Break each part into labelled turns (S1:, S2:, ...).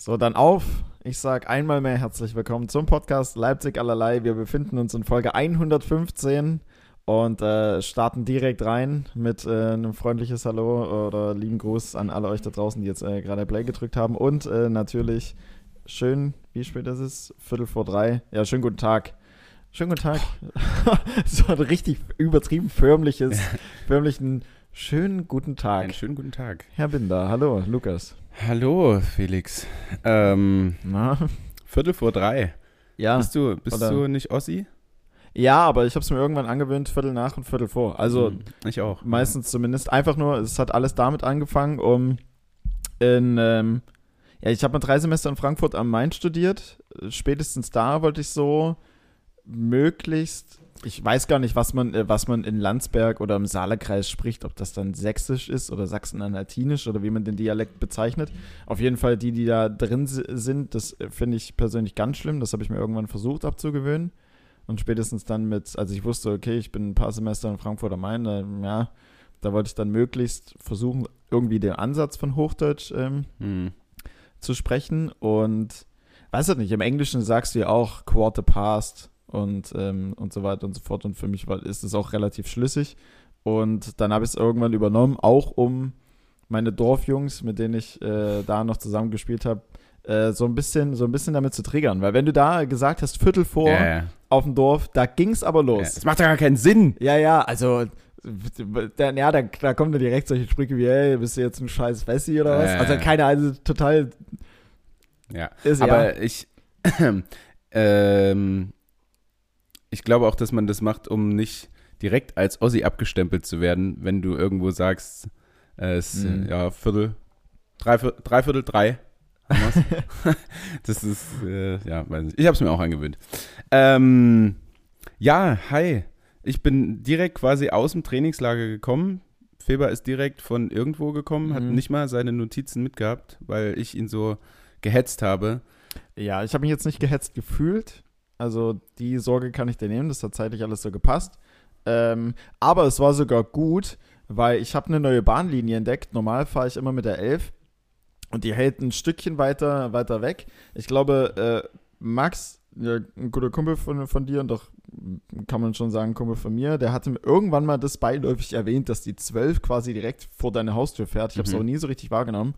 S1: So, dann auf. Ich sage einmal mehr herzlich willkommen zum Podcast Leipzig allerlei. Wir befinden uns in Folge 115 und äh, starten direkt rein mit äh, einem freundliches Hallo oder lieben Gruß an alle euch da draußen, die jetzt äh, gerade Play gedrückt haben. Und äh, natürlich schön, wie spät ist es? Viertel vor drei. Ja, schönen guten Tag. Schönen guten Tag. so ein richtig übertrieben förmliches, förmlichen schönen guten Tag.
S2: Einen schönen guten Tag.
S1: Herr Binder, hallo, Lukas.
S2: Hallo, Felix. Ähm,
S1: Na?
S2: Viertel vor drei.
S1: Ja.
S2: Bist du, bist
S1: oder-
S2: du nicht Ossi?
S1: Ja, aber ich habe es mir irgendwann angewöhnt, Viertel nach und Viertel vor. Also
S2: Hm, ich auch.
S1: meistens zumindest. Einfach nur, es hat alles damit angefangen, um in, ähm, ja, ich habe mal drei Semester in Frankfurt am Main studiert. Spätestens da wollte ich so möglichst, ich weiß gar nicht, was man, äh, was man in Landsberg oder im Saarkreis spricht, ob das dann Sächsisch ist oder Sachsen-Anhaltinisch oder wie man den Dialekt bezeichnet. Auf jeden Fall die, die da drin si- sind, das äh, finde ich persönlich ganz schlimm. Das habe ich mir irgendwann versucht abzugewöhnen. Und spätestens dann mit, als ich wusste, okay, ich bin ein paar Semester in Frankfurt am Main, da, ja, da wollte ich dann möglichst versuchen, irgendwie den Ansatz von Hochdeutsch ähm,
S2: Hm.
S1: zu sprechen. Und weiß ich nicht, im Englischen sagst du ja auch Quarter Past und, ähm, und so weiter und so fort. Und für mich war, ist es auch relativ schlüssig. Und dann habe ich es irgendwann übernommen, auch um meine Dorfjungs, mit denen ich äh, da noch zusammengespielt habe, äh, so ein bisschen, so ein bisschen damit zu triggern. Weil wenn du da gesagt hast, Viertel vor
S2: ja.
S1: auf dem Dorf, da ging es aber los.
S2: Das macht ja gar keinen Sinn.
S1: Ja, ja, also, da, ja, da, da kommen dann direkt solche Sprüche wie, hey, bist du jetzt ein scheiß Wessi oder was?
S2: Äh.
S1: Also, keine Ahnung, total,
S2: Ja.
S1: ist
S2: Aber
S1: ja,
S2: ich, ähm, ich glaube auch, dass man das macht, um nicht direkt als Ossi abgestempelt zu werden, wenn du irgendwo sagst, äh, es ist
S1: Mhm.
S2: ja Viertel, Dreiviertel, drei. wir's. das ist, äh, ja, weiß nicht. Ich habe es mir auch angewöhnt. Ähm, ja, hi. Ich bin direkt quasi aus dem Trainingslager gekommen. Feber ist direkt von irgendwo gekommen, hat
S1: Mhm.
S2: nicht mal seine Notizen mitgehabt, weil ich ihn so gehetzt habe.
S1: ja, ich habe mich jetzt nicht gehetzt gefühlt. Also, die Sorge kann ich dir nehmen, das hat zeitlich alles so gepasst. Ähm, aber es war sogar gut, weil ich habe eine neue Bahnlinie entdeckt. Normal fahre ich immer mit der 11 und die hält ein Stückchen weiter, weiter weg. Ich glaube, äh, Max, ja, ein guter Kumpel von, von dir und doch kann man schon sagen, Kumpel von mir, der hatte mir irgendwann mal das beiläufig erwähnt, dass die 12 quasi direkt vor deine Haustür fährt. Ich habe es
S2: Mhm.
S1: aber nie so richtig wahrgenommen.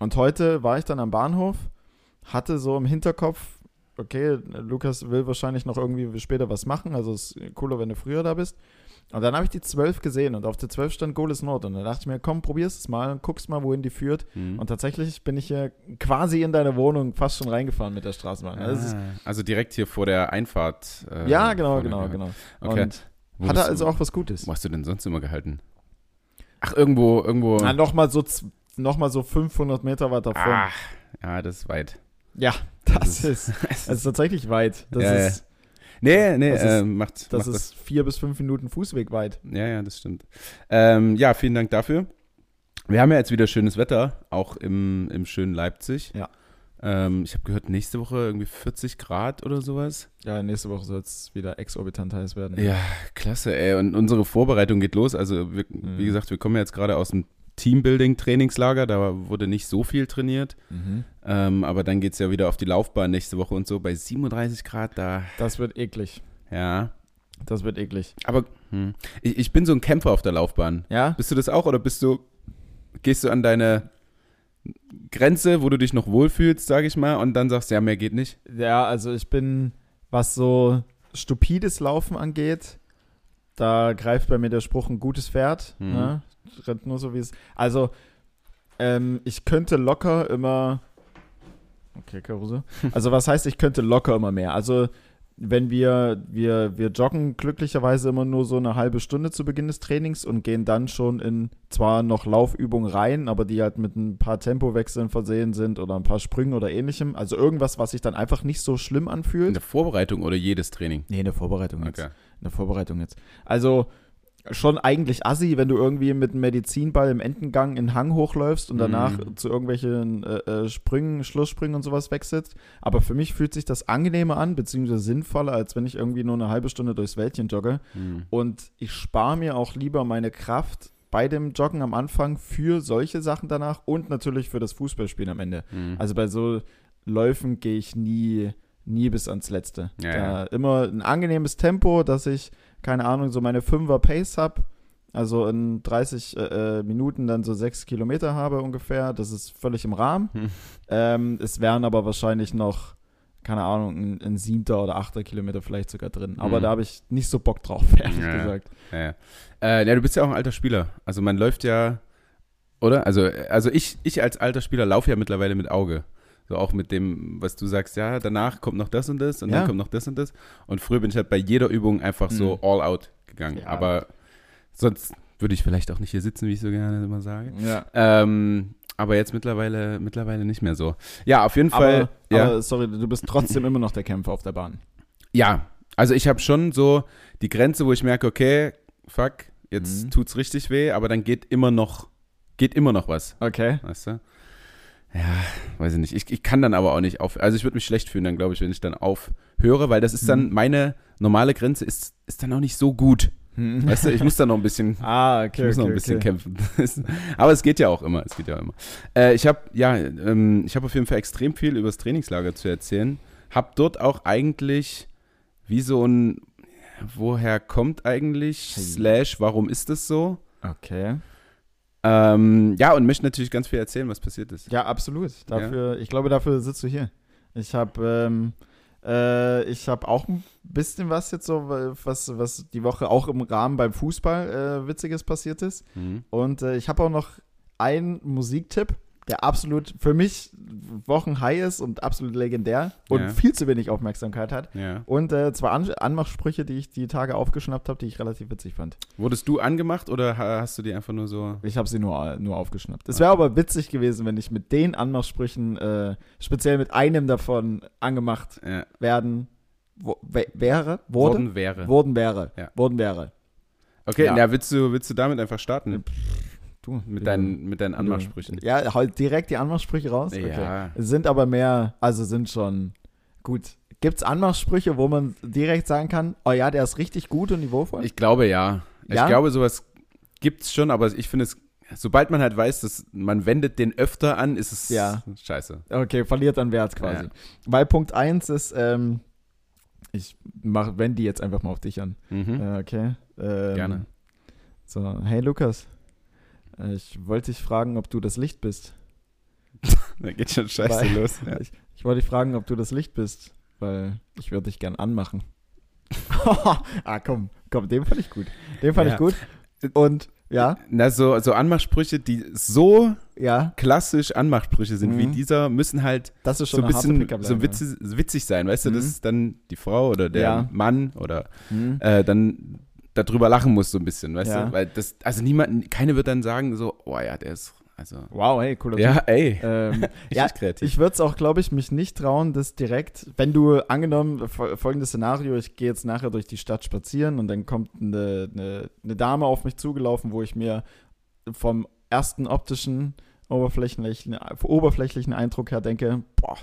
S1: Und heute war ich dann am Bahnhof, hatte so im Hinterkopf, okay, Lukas will wahrscheinlich noch irgendwie später was machen, also es ist cooler, wenn du früher da bist. Und dann habe ich die 12 gesehen und auf der 12 stand Goles Nord und dann dachte ich mir, komm, probier's es mal und guckst mal, wohin die führt.
S2: Hm.
S1: Und tatsächlich bin ich hier quasi in deine Wohnung fast schon reingefahren mit der Straßenbahn. Also
S2: Ah, also direkt hier vor der Einfahrt. äh,
S1: ja, genau, genau, genau.
S2: Okay.
S1: Und
S2: Wo
S1: hat er also auch was Gutes.
S2: Wo hast du denn sonst immer gehalten? Ach, irgendwo, irgendwo.
S1: Na, nochmal so, noch mal so 500 Meter weiter vorne.
S2: Ach, ja, das ist weit.
S1: Ja, das,
S2: Das
S1: ist, das ist tatsächlich weit. Das
S2: Ja,
S1: ist,
S2: Nee, nee,
S1: Das ist-
S2: äh, macht,
S1: das
S2: macht
S1: ist vier bis fünf Minuten Fußweg weit.
S2: das. Ja, ja, das stimmt. Ähm, ja, vielen Dank dafür. Wir haben ja jetzt wieder schönes Wetter, auch im, im schönen Leipzig.
S1: Ja.
S2: Ähm, ich habe gehört, nächste Woche irgendwie 40 Grad oder sowas.
S1: Ja, nächste Woche soll es wieder exorbitant heiß werden.
S2: Ja, klasse, ey. Und unsere Vorbereitung geht los. Also, wir,
S1: Mhm.
S2: wie gesagt, wir kommen ja jetzt gerade aus dem Teambuilding-Trainingslager. Da wurde nicht so viel trainiert.
S1: Mhm.
S2: Ähm, aber dann geht es ja wieder auf die Laufbahn nächste Woche und so. Bei 37 Grad, da,
S1: Das wird eklig.
S2: ja.
S1: Das wird eklig.
S2: Aber hm, ich, ich bin so ein Kämpfer auf der Laufbahn.
S1: Ja?
S2: Bist du das auch oder bist du, gehst du an deine Grenze, wo du dich noch wohlfühlst, sage ich mal, und dann sagst, ja, mehr geht nicht?
S1: Ja, also ich bin, was so stupides Laufen angeht, da greift bei mir der Spruch ein gutes Pferd.
S2: Mhm.
S1: Ne? Rennt nur so wie es. Also, ähm, ich könnte locker immer. Okay, Caruso. Also, was heißt, ich könnte locker immer mehr? Also, wenn wir, wir, wir joggen glücklicherweise immer nur so eine halbe Stunde zu Beginn des Trainings und gehen dann schon in zwar noch Laufübungen rein, aber die halt mit ein paar Tempowechseln versehen sind oder ein paar Sprüngen oder ähnlichem. Also irgendwas, was sich dann einfach nicht so schlimm
S2: In
S1: anfühlt.
S2: der Vorbereitung oder jedes Training?
S1: Nee, in der Vorbereitung jetzt.
S2: Okay.
S1: In der Vorbereitung jetzt. Also schon eigentlich assi, wenn du irgendwie mit einem Medizinball im Endengang in den Hang hochläufst und danach
S2: Mhm.
S1: zu irgendwelchen äh, äh, Sprüngen, Schlusssprüngen und sowas wechselst. Aber für mich fühlt sich das angenehmer an, beziehungsweise sinnvoller, als wenn ich irgendwie nur eine halbe Stunde durchs Wäldchen jogge.
S2: Hm.
S1: Und ich spare mir auch lieber meine Kraft bei dem Joggen am Anfang für solche Sachen danach und natürlich für das Fußballspielen am Ende.
S2: Mhm.
S1: Also bei so Läufen gehe ich nie, nie bis ans Letzte.
S2: Ja, ja.
S1: Immer ein angenehmes Tempo, dass ich, keine Ahnung, so meine 5er Pace habe. Also in 30 äh, äh, Minuten dann so 6 Kilometer habe ungefähr. Das ist völlig im Rahmen.
S2: Hm.
S1: Ähm, es wären aber wahrscheinlich noch, keine Ahnung, ein, ein siebter oder achter Kilometer vielleicht sogar drin. Aber
S2: Mhm.
S1: da habe ich nicht so Bock drauf, ehrlich
S2: Ja.
S1: gesagt.
S2: Ja, ja. Äh, ja, du bist ja auch ein alter Spieler. Also man läuft ja, oder? Also, also ich, ich als alter Spieler laufe ja mittlerweile mit Auge. So auch mit dem, was du sagst, ja, danach kommt noch das und das und
S1: Ja.
S2: dann kommt noch das und das. Und früher bin ich halt bei jeder Übung einfach so
S1: Mhm.
S2: all out gegangen.
S1: Ja.
S2: Aber sonst würde ich vielleicht auch nicht hier sitzen, wie ich so gerne immer sage.
S1: Ja.
S2: Ähm, aber jetzt mittlerweile, mittlerweile nicht mehr so. Ja, auf jeden Fall.
S1: Aber,
S2: ja.
S1: aber sorry, du bist trotzdem immer noch der Kämpfer auf der Bahn.
S2: Ja, also ich habe schon so die Grenze, wo ich merke, okay, fuck, jetzt
S1: Mhm.
S2: tut's richtig weh, aber dann geht immer noch, geht immer noch was,
S1: Okay.
S2: weißt du? Ja, weiß ich nicht. Ich, ich kann dann aber auch nicht auf. Also ich würde mich schlecht fühlen dann, glaube ich, wenn ich dann aufhöre, weil das ist dann,
S1: Mhm.
S2: meine normale Grenze ist, ist dann auch nicht so gut. Weißt du, ich muss dann noch ein bisschen
S1: ah,
S2: ich
S1: okay.
S2: muss noch ein
S1: okay,
S2: bisschen
S1: okay.
S2: kämpfen. Aber es geht ja auch immer. Es geht ja auch immer. Äh, ich habe ja, ähm, ich habe auf jeden Fall extrem viel über das Trainingslager zu erzählen. Hab dort auch eigentlich wie so ein Woher kommt eigentlich. Slash Warum ist das so?
S1: Okay.
S2: Ähm, ja und möchte natürlich ganz viel erzählen, was passiert ist.
S1: Ja, absolut. Dafür, ich glaube, dafür sitzt du hier. Ich habe, ähm, äh, ich habe auch ein bisschen was jetzt so, was, was die Woche auch im Rahmen beim Fußball äh, Witziges passiert ist.
S2: Mhm.
S1: Und äh, ich habe auch noch einen Musiktipp, der absolut für mich Wochenhigh ist und absolut legendär und
S2: Ja.
S1: viel zu wenig Aufmerksamkeit hat.
S2: Ja.
S1: Und äh, zwei An Anmachsprüche, die ich die Tage aufgeschnappt habe, die ich relativ witzig fand.
S2: Wurdest du angemacht oder ha- hast du die einfach nur so?
S1: Ich habe sie nur, nur aufgeschnappt. Es wäre aber witzig gewesen, wenn ich mit den Anmachsprüchen, äh, speziell mit einem davon angemacht
S2: Ja,
S1: werden, wo, wäre, wurde,
S2: worden wäre.
S1: wurden wäre, wurden wäre.
S2: Okay,
S1: Ja.
S2: ja. willst, du, willst du damit einfach starten?
S1: Du,
S2: Mit deinen, mit deinen Anmachsprüchen.
S1: Ja, halt direkt die Anmachsprüche raus.
S2: Ja.
S1: Es sind aber mehr, also sind schon gut. Gibt es Anmachsprüche, wo man direkt sagen kann, oh ja, der ist richtig gut und niveauvoll?
S2: Ich glaube ja.
S1: Ja?
S2: Ich glaube, sowas gibt's schon, aber ich finde es, sobald man halt weiß, dass man wendet den öfter an, ist es
S1: Ja.
S2: scheiße.
S1: Okay, verliert an Wert quasi.
S2: Ja.
S1: Weil Punkt 1 ist, ähm, ich mach, wende die jetzt einfach mal auf dich an.
S2: Mhm.
S1: Äh, okay. Ähm,
S2: Gerne.
S1: So, hey Lukas, ich wollte dich fragen, ob du das Licht bist.
S2: Da geht schon scheiße
S1: Weil-
S2: los. Ja.
S1: Ich, ich wollte dich fragen, ob du das Licht bist, weil ich würde dich gern anmachen. ah, komm, komm, den fand ich gut. Den fand
S2: Ja.
S1: ich gut. Und ja,
S2: Na, so, so Anmachsprüche, die so
S1: ja,
S2: klassisch Anmachsprüche sind wie
S1: Mhm.
S2: dieser, müssen halt
S1: das ist
S2: so ein bisschen so
S1: ja.
S2: witzig, witzig sein, weißt du,
S1: Mhm.
S2: dass dann die Frau oder der
S1: Ja.
S2: Mann oder
S1: Hm.
S2: äh, dann darüber lachen muss so ein bisschen, weißt
S1: Ja.
S2: du, weil das, also niemand, keine wird dann sagen so, oh ja, der ist, also,
S1: Wow, hey, cooler
S2: ja, ey,
S1: Ähm, ja,
S2: kreativ.
S1: Ich würde es auch, glaube ich, mich nicht trauen, das direkt, wenn du angenommen, fol- folgendes Szenario, ich gehe jetzt nachher durch die Stadt spazieren und dann kommt eine, eine, eine Dame auf mich zugelaufen, wo ich mir vom ersten optischen, oberflächlichen, oberflächlichen Eindruck her denke, boah,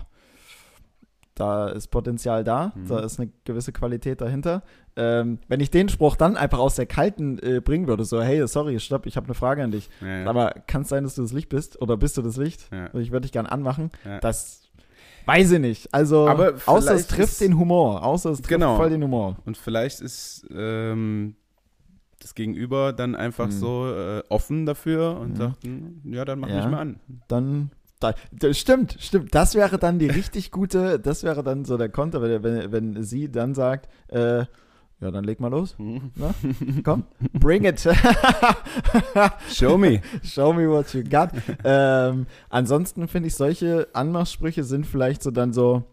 S1: da ist Potenzial da,
S2: Mhm.
S1: da ist eine gewisse Qualität dahinter. Ähm, wenn ich den Spruch dann einfach aus der Kalten äh, bringen würde, so, hey, sorry, stopp, ich habe eine Frage an dich.
S2: ja, ja.
S1: Aber kann es sein, dass du das Licht bist? Oder bist du das Licht?
S2: Ja.
S1: Ich würde dich gern anmachen. Das weiß ich nicht. Also,
S2: Aber
S1: außer es trifft
S2: ist-
S1: den Humor. Außer es trifft
S2: Genau.
S1: voll den Humor.
S2: Und vielleicht ist ähm, das Gegenüber dann einfach
S1: Hm.
S2: so äh, offen dafür und
S1: Mhm.
S2: sagt, hm, ja, dann mach mich mal an.
S1: Dann. Da, das stimmt, stimmt. Das wäre dann die richtig gute, das wäre dann so der Konter, wenn, wenn, wenn sie dann sagt, äh, ja, dann leg mal los. Na, komm, bring it.
S2: Show me.
S1: Show me what you got. ähm, ansonsten finde ich, solche Anmachsprüche sind vielleicht so dann so,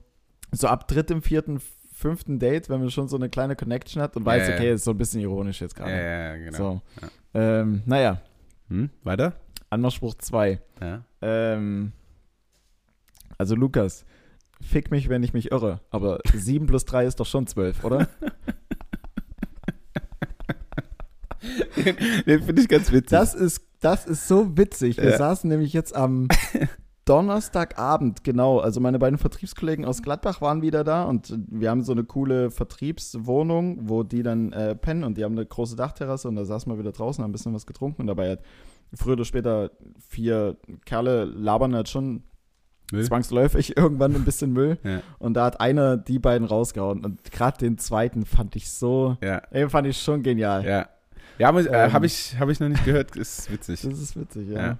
S1: so ab drittem, vierten, fünften Date, wenn man schon so eine kleine Connection hat und weiß,
S2: Ja, ja.
S1: okay, ist so ein bisschen ironisch jetzt
S2: ja,
S1: gerade.
S2: ja, genau.
S1: So.
S2: Ja.
S1: Ähm, naja,
S2: Hm? Weiter?
S1: Anmachspruch 2.
S2: Ja.
S1: Ähm, also Lukas, fick mich, wenn ich mich irre, aber 7 plus 3 ist doch schon 12, oder?
S2: Den finde ich ganz witzig.
S1: Das ist, das ist so witzig. Wir
S2: Ja.
S1: saßen nämlich jetzt am, Donnerstagabend, genau. Also meine beiden Vertriebskollegen aus Gladbach waren wieder da und wir haben so eine coole Vertriebswohnung, wo die dann äh, pennen und die haben eine große Dachterrasse und da saßen wir wieder draußen, haben ein bisschen was getrunken und dabei hat früher oder später vier Kerle labern halt schon
S2: Müll?
S1: zwangsläufig irgendwann ein bisschen Müll
S2: Ja.
S1: und da hat einer die beiden rausgehauen und gerade den zweiten fand ich so,
S2: Ja,
S1: ey, fand ich schon genial.
S2: ja. Ja, äh,
S1: Ähm.
S2: habe ich, hab ich noch nicht gehört, ist witzig.
S1: Das ist witzig, ja.
S2: Ja.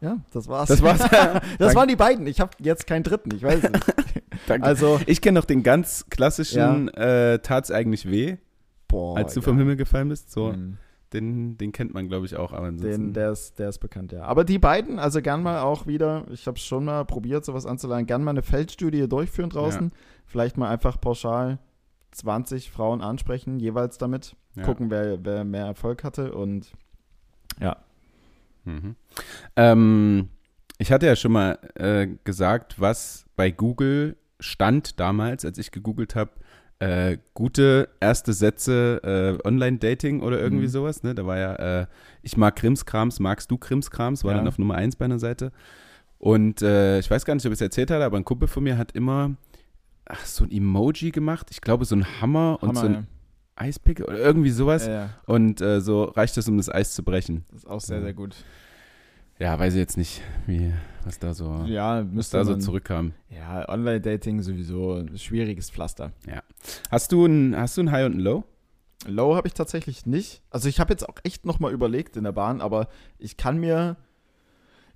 S1: Ja, das war's.
S2: Das war's.
S1: das waren die beiden. Ich habe jetzt keinen dritten, ich weiß nicht.
S2: Danke.
S1: Also,
S2: ich kenne noch den ganz klassischen äh, Tat's eigentlich weh,
S1: boah.
S2: als du
S1: ja.
S2: vom Himmel gefallen bist. So,
S1: Mhm.
S2: den, den kennt man, glaube ich, auch. Aber
S1: Den, der ist, der ist bekannt, ja. Aber die beiden, also gern mal auch wieder, ich habe es schon mal probiert, sowas anzuleihen, gern mal eine Feldstudie durchführen draußen. Vielleicht mal einfach pauschal 20 Frauen ansprechen, jeweils damit.
S2: ja.
S1: Gucken, wer, wer mehr Erfolg hatte und
S2: Mhm. Ähm, ich hatte ja schon mal äh, gesagt, was bei Google stand damals, als ich gegoogelt habe, äh, gute erste Sätze äh, Online-Dating oder irgendwie
S1: Mhm.
S2: sowas. Ne? Da war ja, äh, ich mag Krimskrams, magst du Krimskrams, war
S1: Ja.
S2: dann auf Nummer 1 bei einer Seite. Und äh, ich weiß gar nicht, ob ich es erzählt hatte, aber ein Kumpel von mir hat immer ach, so ein Emoji gemacht. Ich glaube, so ein Hammer, und
S1: Hammer,
S2: so ein Eispickel oder irgendwie sowas.
S1: ja. Ja, ja.
S2: Und äh, so reicht es, um das Eis zu brechen.
S1: Das ist auch sehr,
S2: Ja.
S1: sehr gut.
S2: Ja, weiß ich jetzt nicht, wie, was da so,
S1: Ja,
S2: was
S1: müsste
S2: da so zurückkam.
S1: Ja, Online-Dating sowieso ein schwieriges Pflaster.
S2: Hast du ein, hast du ein High und ein Low?
S1: Low habe ich tatsächlich nicht. Also ich habe jetzt auch echt nochmal überlegt in der Bahn, aber ich kann mir,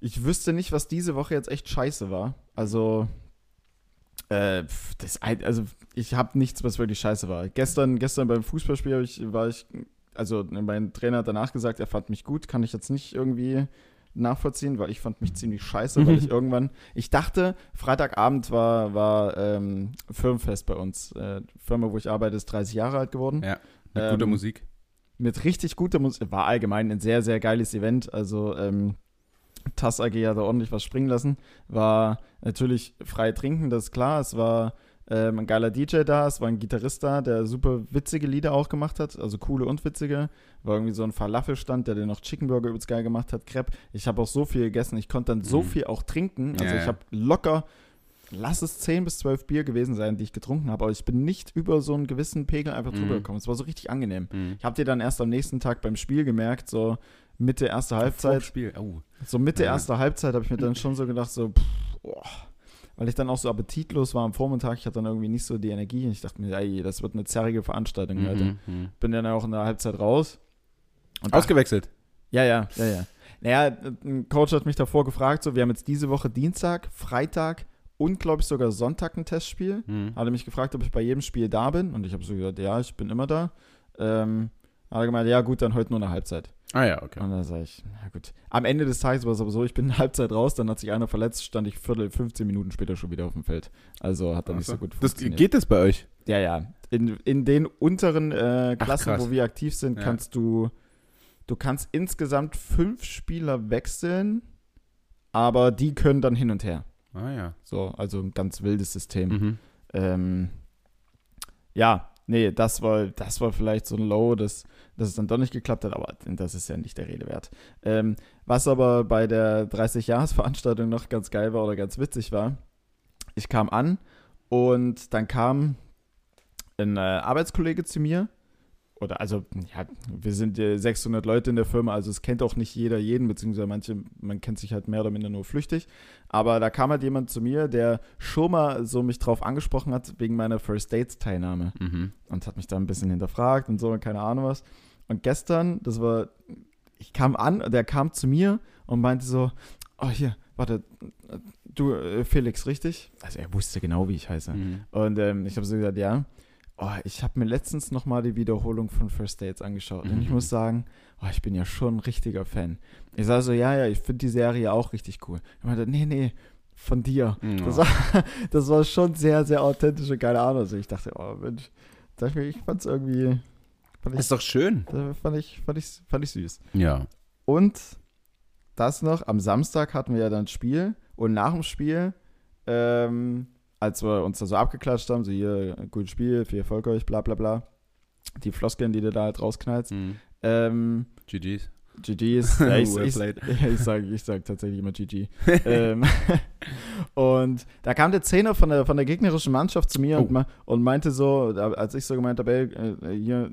S1: ich wüsste nicht, was diese Woche jetzt echt scheiße war. Also, äh, das, also ich habe nichts, was wirklich scheiße war. Gestern, gestern beim Fußballspiel ich, war ich, also mein Trainer hat danach gesagt, er fand mich gut, kann ich jetzt nicht irgendwie nachvollziehen, weil ich fand mich ziemlich scheiße, weil ich irgendwann, ich dachte, Freitagabend war, war ähm, Firmenfest bei uns. Äh, die Firma, wo ich arbeite, ist 30 Jahre alt geworden
S2: Ja. Mit
S1: Ähm,
S2: guter Musik?
S1: mit richtig guter Musik. War allgemein ein sehr, sehr geiles Event. Also ähm, TAS AG hat da ordentlich was springen lassen. War natürlich frei trinken, das ist klar. Es war ähm, ein geiler DJ da, es war ein Gitarrist da, der super witzige Lieder auch gemacht hat. Also coole und witzige. War irgendwie so ein Falafelstand, der den noch Chicken Burger übelst geil gemacht hat. Crepe. Ich habe auch so viel gegessen. Ich konnte dann so
S2: Mhm.
S1: viel auch trinken. Also
S2: Ja,
S1: ich habe locker lass es 10 bis 12 Bier gewesen sein, die ich getrunken habe, aber ich bin nicht über so einen gewissen Pegel einfach drüber
S2: Mhm.
S1: gekommen. Es war so richtig angenehm.
S2: Mhm.
S1: Ich habe dir dann erst am nächsten Tag beim Spiel gemerkt, so Mitte erste
S2: Vorm
S1: Halbzeit,
S2: Spiel. Oh.
S1: so Mitte
S2: Ja.
S1: erste Halbzeit habe ich mir dann schon so gedacht, so, pff, boah. weil ich dann auch so appetitlos war am Vormittag, ich hatte dann irgendwie nicht so die Energie. Ich dachte mir, ey, das wird eine zerrige Veranstaltung heute.
S2: Mhm. Mhm.
S1: Bin dann auch in der Halbzeit raus. Und
S2: Ausgewechselt.
S1: ja, ja, ja, ja. Naja, ein Coach hat mich davor gefragt, so, wir haben jetzt diese Woche Dienstag, Freitag und, glaube ich, sogar Sonntag ein Testspiel.
S2: Mhm.
S1: Hat er mich gefragt, ob ich bei jedem Spiel da bin. Und ich habe so gesagt, ja, ich bin immer da. Ähm, hat er gemeint, ja gut, dann heute nur eine Halbzeit.
S2: Ah ja, okay.
S1: Und dann sage ich, na gut. Am Ende des Tages war es aber so, ich bin in Halbzeit raus, dann hat sich einer verletzt, stand ich Viertel, 15 Minuten später schon wieder auf dem Feld. Also hat dann nicht so gut
S2: das,
S1: funktioniert.
S2: geht das bei euch?
S1: Ja, ja. In, in den unteren äh,
S2: Ach,
S1: Klassen,
S2: krass.
S1: wo wir aktiv sind,
S2: Ja.
S1: kannst du, du kannst insgesamt fünf Spieler wechseln, aber die können dann hin und her.
S2: Ah ja.
S1: So, also ein ganz wildes System.
S2: Mhm.
S1: Ähm, ja, nee, das war, das war vielleicht so ein Low, dass, dass es dann doch nicht geklappt hat, aber das ist ja nicht der Rede wert. Ähm, was aber bei der 30-Jahres-Veranstaltung noch ganz geil war oder ganz witzig war, ich kam an und dann kam ein äh, Arbeitskollege zu mir. Oder also, ja, wir sind äh, 600 Leute in der Firma, also es kennt auch nicht jeder jeden, beziehungsweise manche, man kennt sich halt mehr oder minder nur flüchtig. Aber da kam halt jemand zu mir, der schon mal so mich drauf angesprochen hat, wegen meiner First Dates-Teilnahme.
S2: Mhm.
S1: Und hat mich da ein bisschen hinterfragt und so und keine Ahnung was. Und gestern, das war, ich kam an, der kam zu mir und meinte so, oh hier, warte, du äh, Felix, richtig? Also er wusste genau, wie ich heiße.
S2: Mhm.
S1: Und ähm, ich habe so gesagt, ja. Oh, ich habe mir letztens noch mal die Wiederholung von First Dates angeschaut. Und ich
S2: Mhm.
S1: muss sagen, oh, ich bin ja schon ein richtiger Fan. Ich sage so, ja, ja, ich finde die Serie auch richtig cool. Er meinte, nee, nee, von dir.
S2: Ja.
S1: Das, war, das war schon sehr, sehr authentisch und keine Ahnung. Also ich dachte, oh Mensch, ich, ich fand's irgendwie, fand ich,
S2: Ist doch schön.
S1: fand ich, fand ich, fand ich süß.
S2: Ja.
S1: Und das noch, am Samstag hatten wir ja dann Spiel und nach dem Spiel, ähm, als wir uns da so abgeklatscht haben, so hier, gutes Spiel, viel Erfolg euch, bla bla bla, die Floskeln, die du da halt rausknallst,
S2: Mhm.
S1: ähm,
S2: GG's.
S1: GG's, ja, ich,
S2: Well
S1: ich, ich sage ich sag tatsächlich immer GG. ähm, Und da kam der Zehner von der, von der gegnerischen Mannschaft zu mir
S2: Oh.
S1: und, und meinte so, als ich so gemeint habe, äh, hier,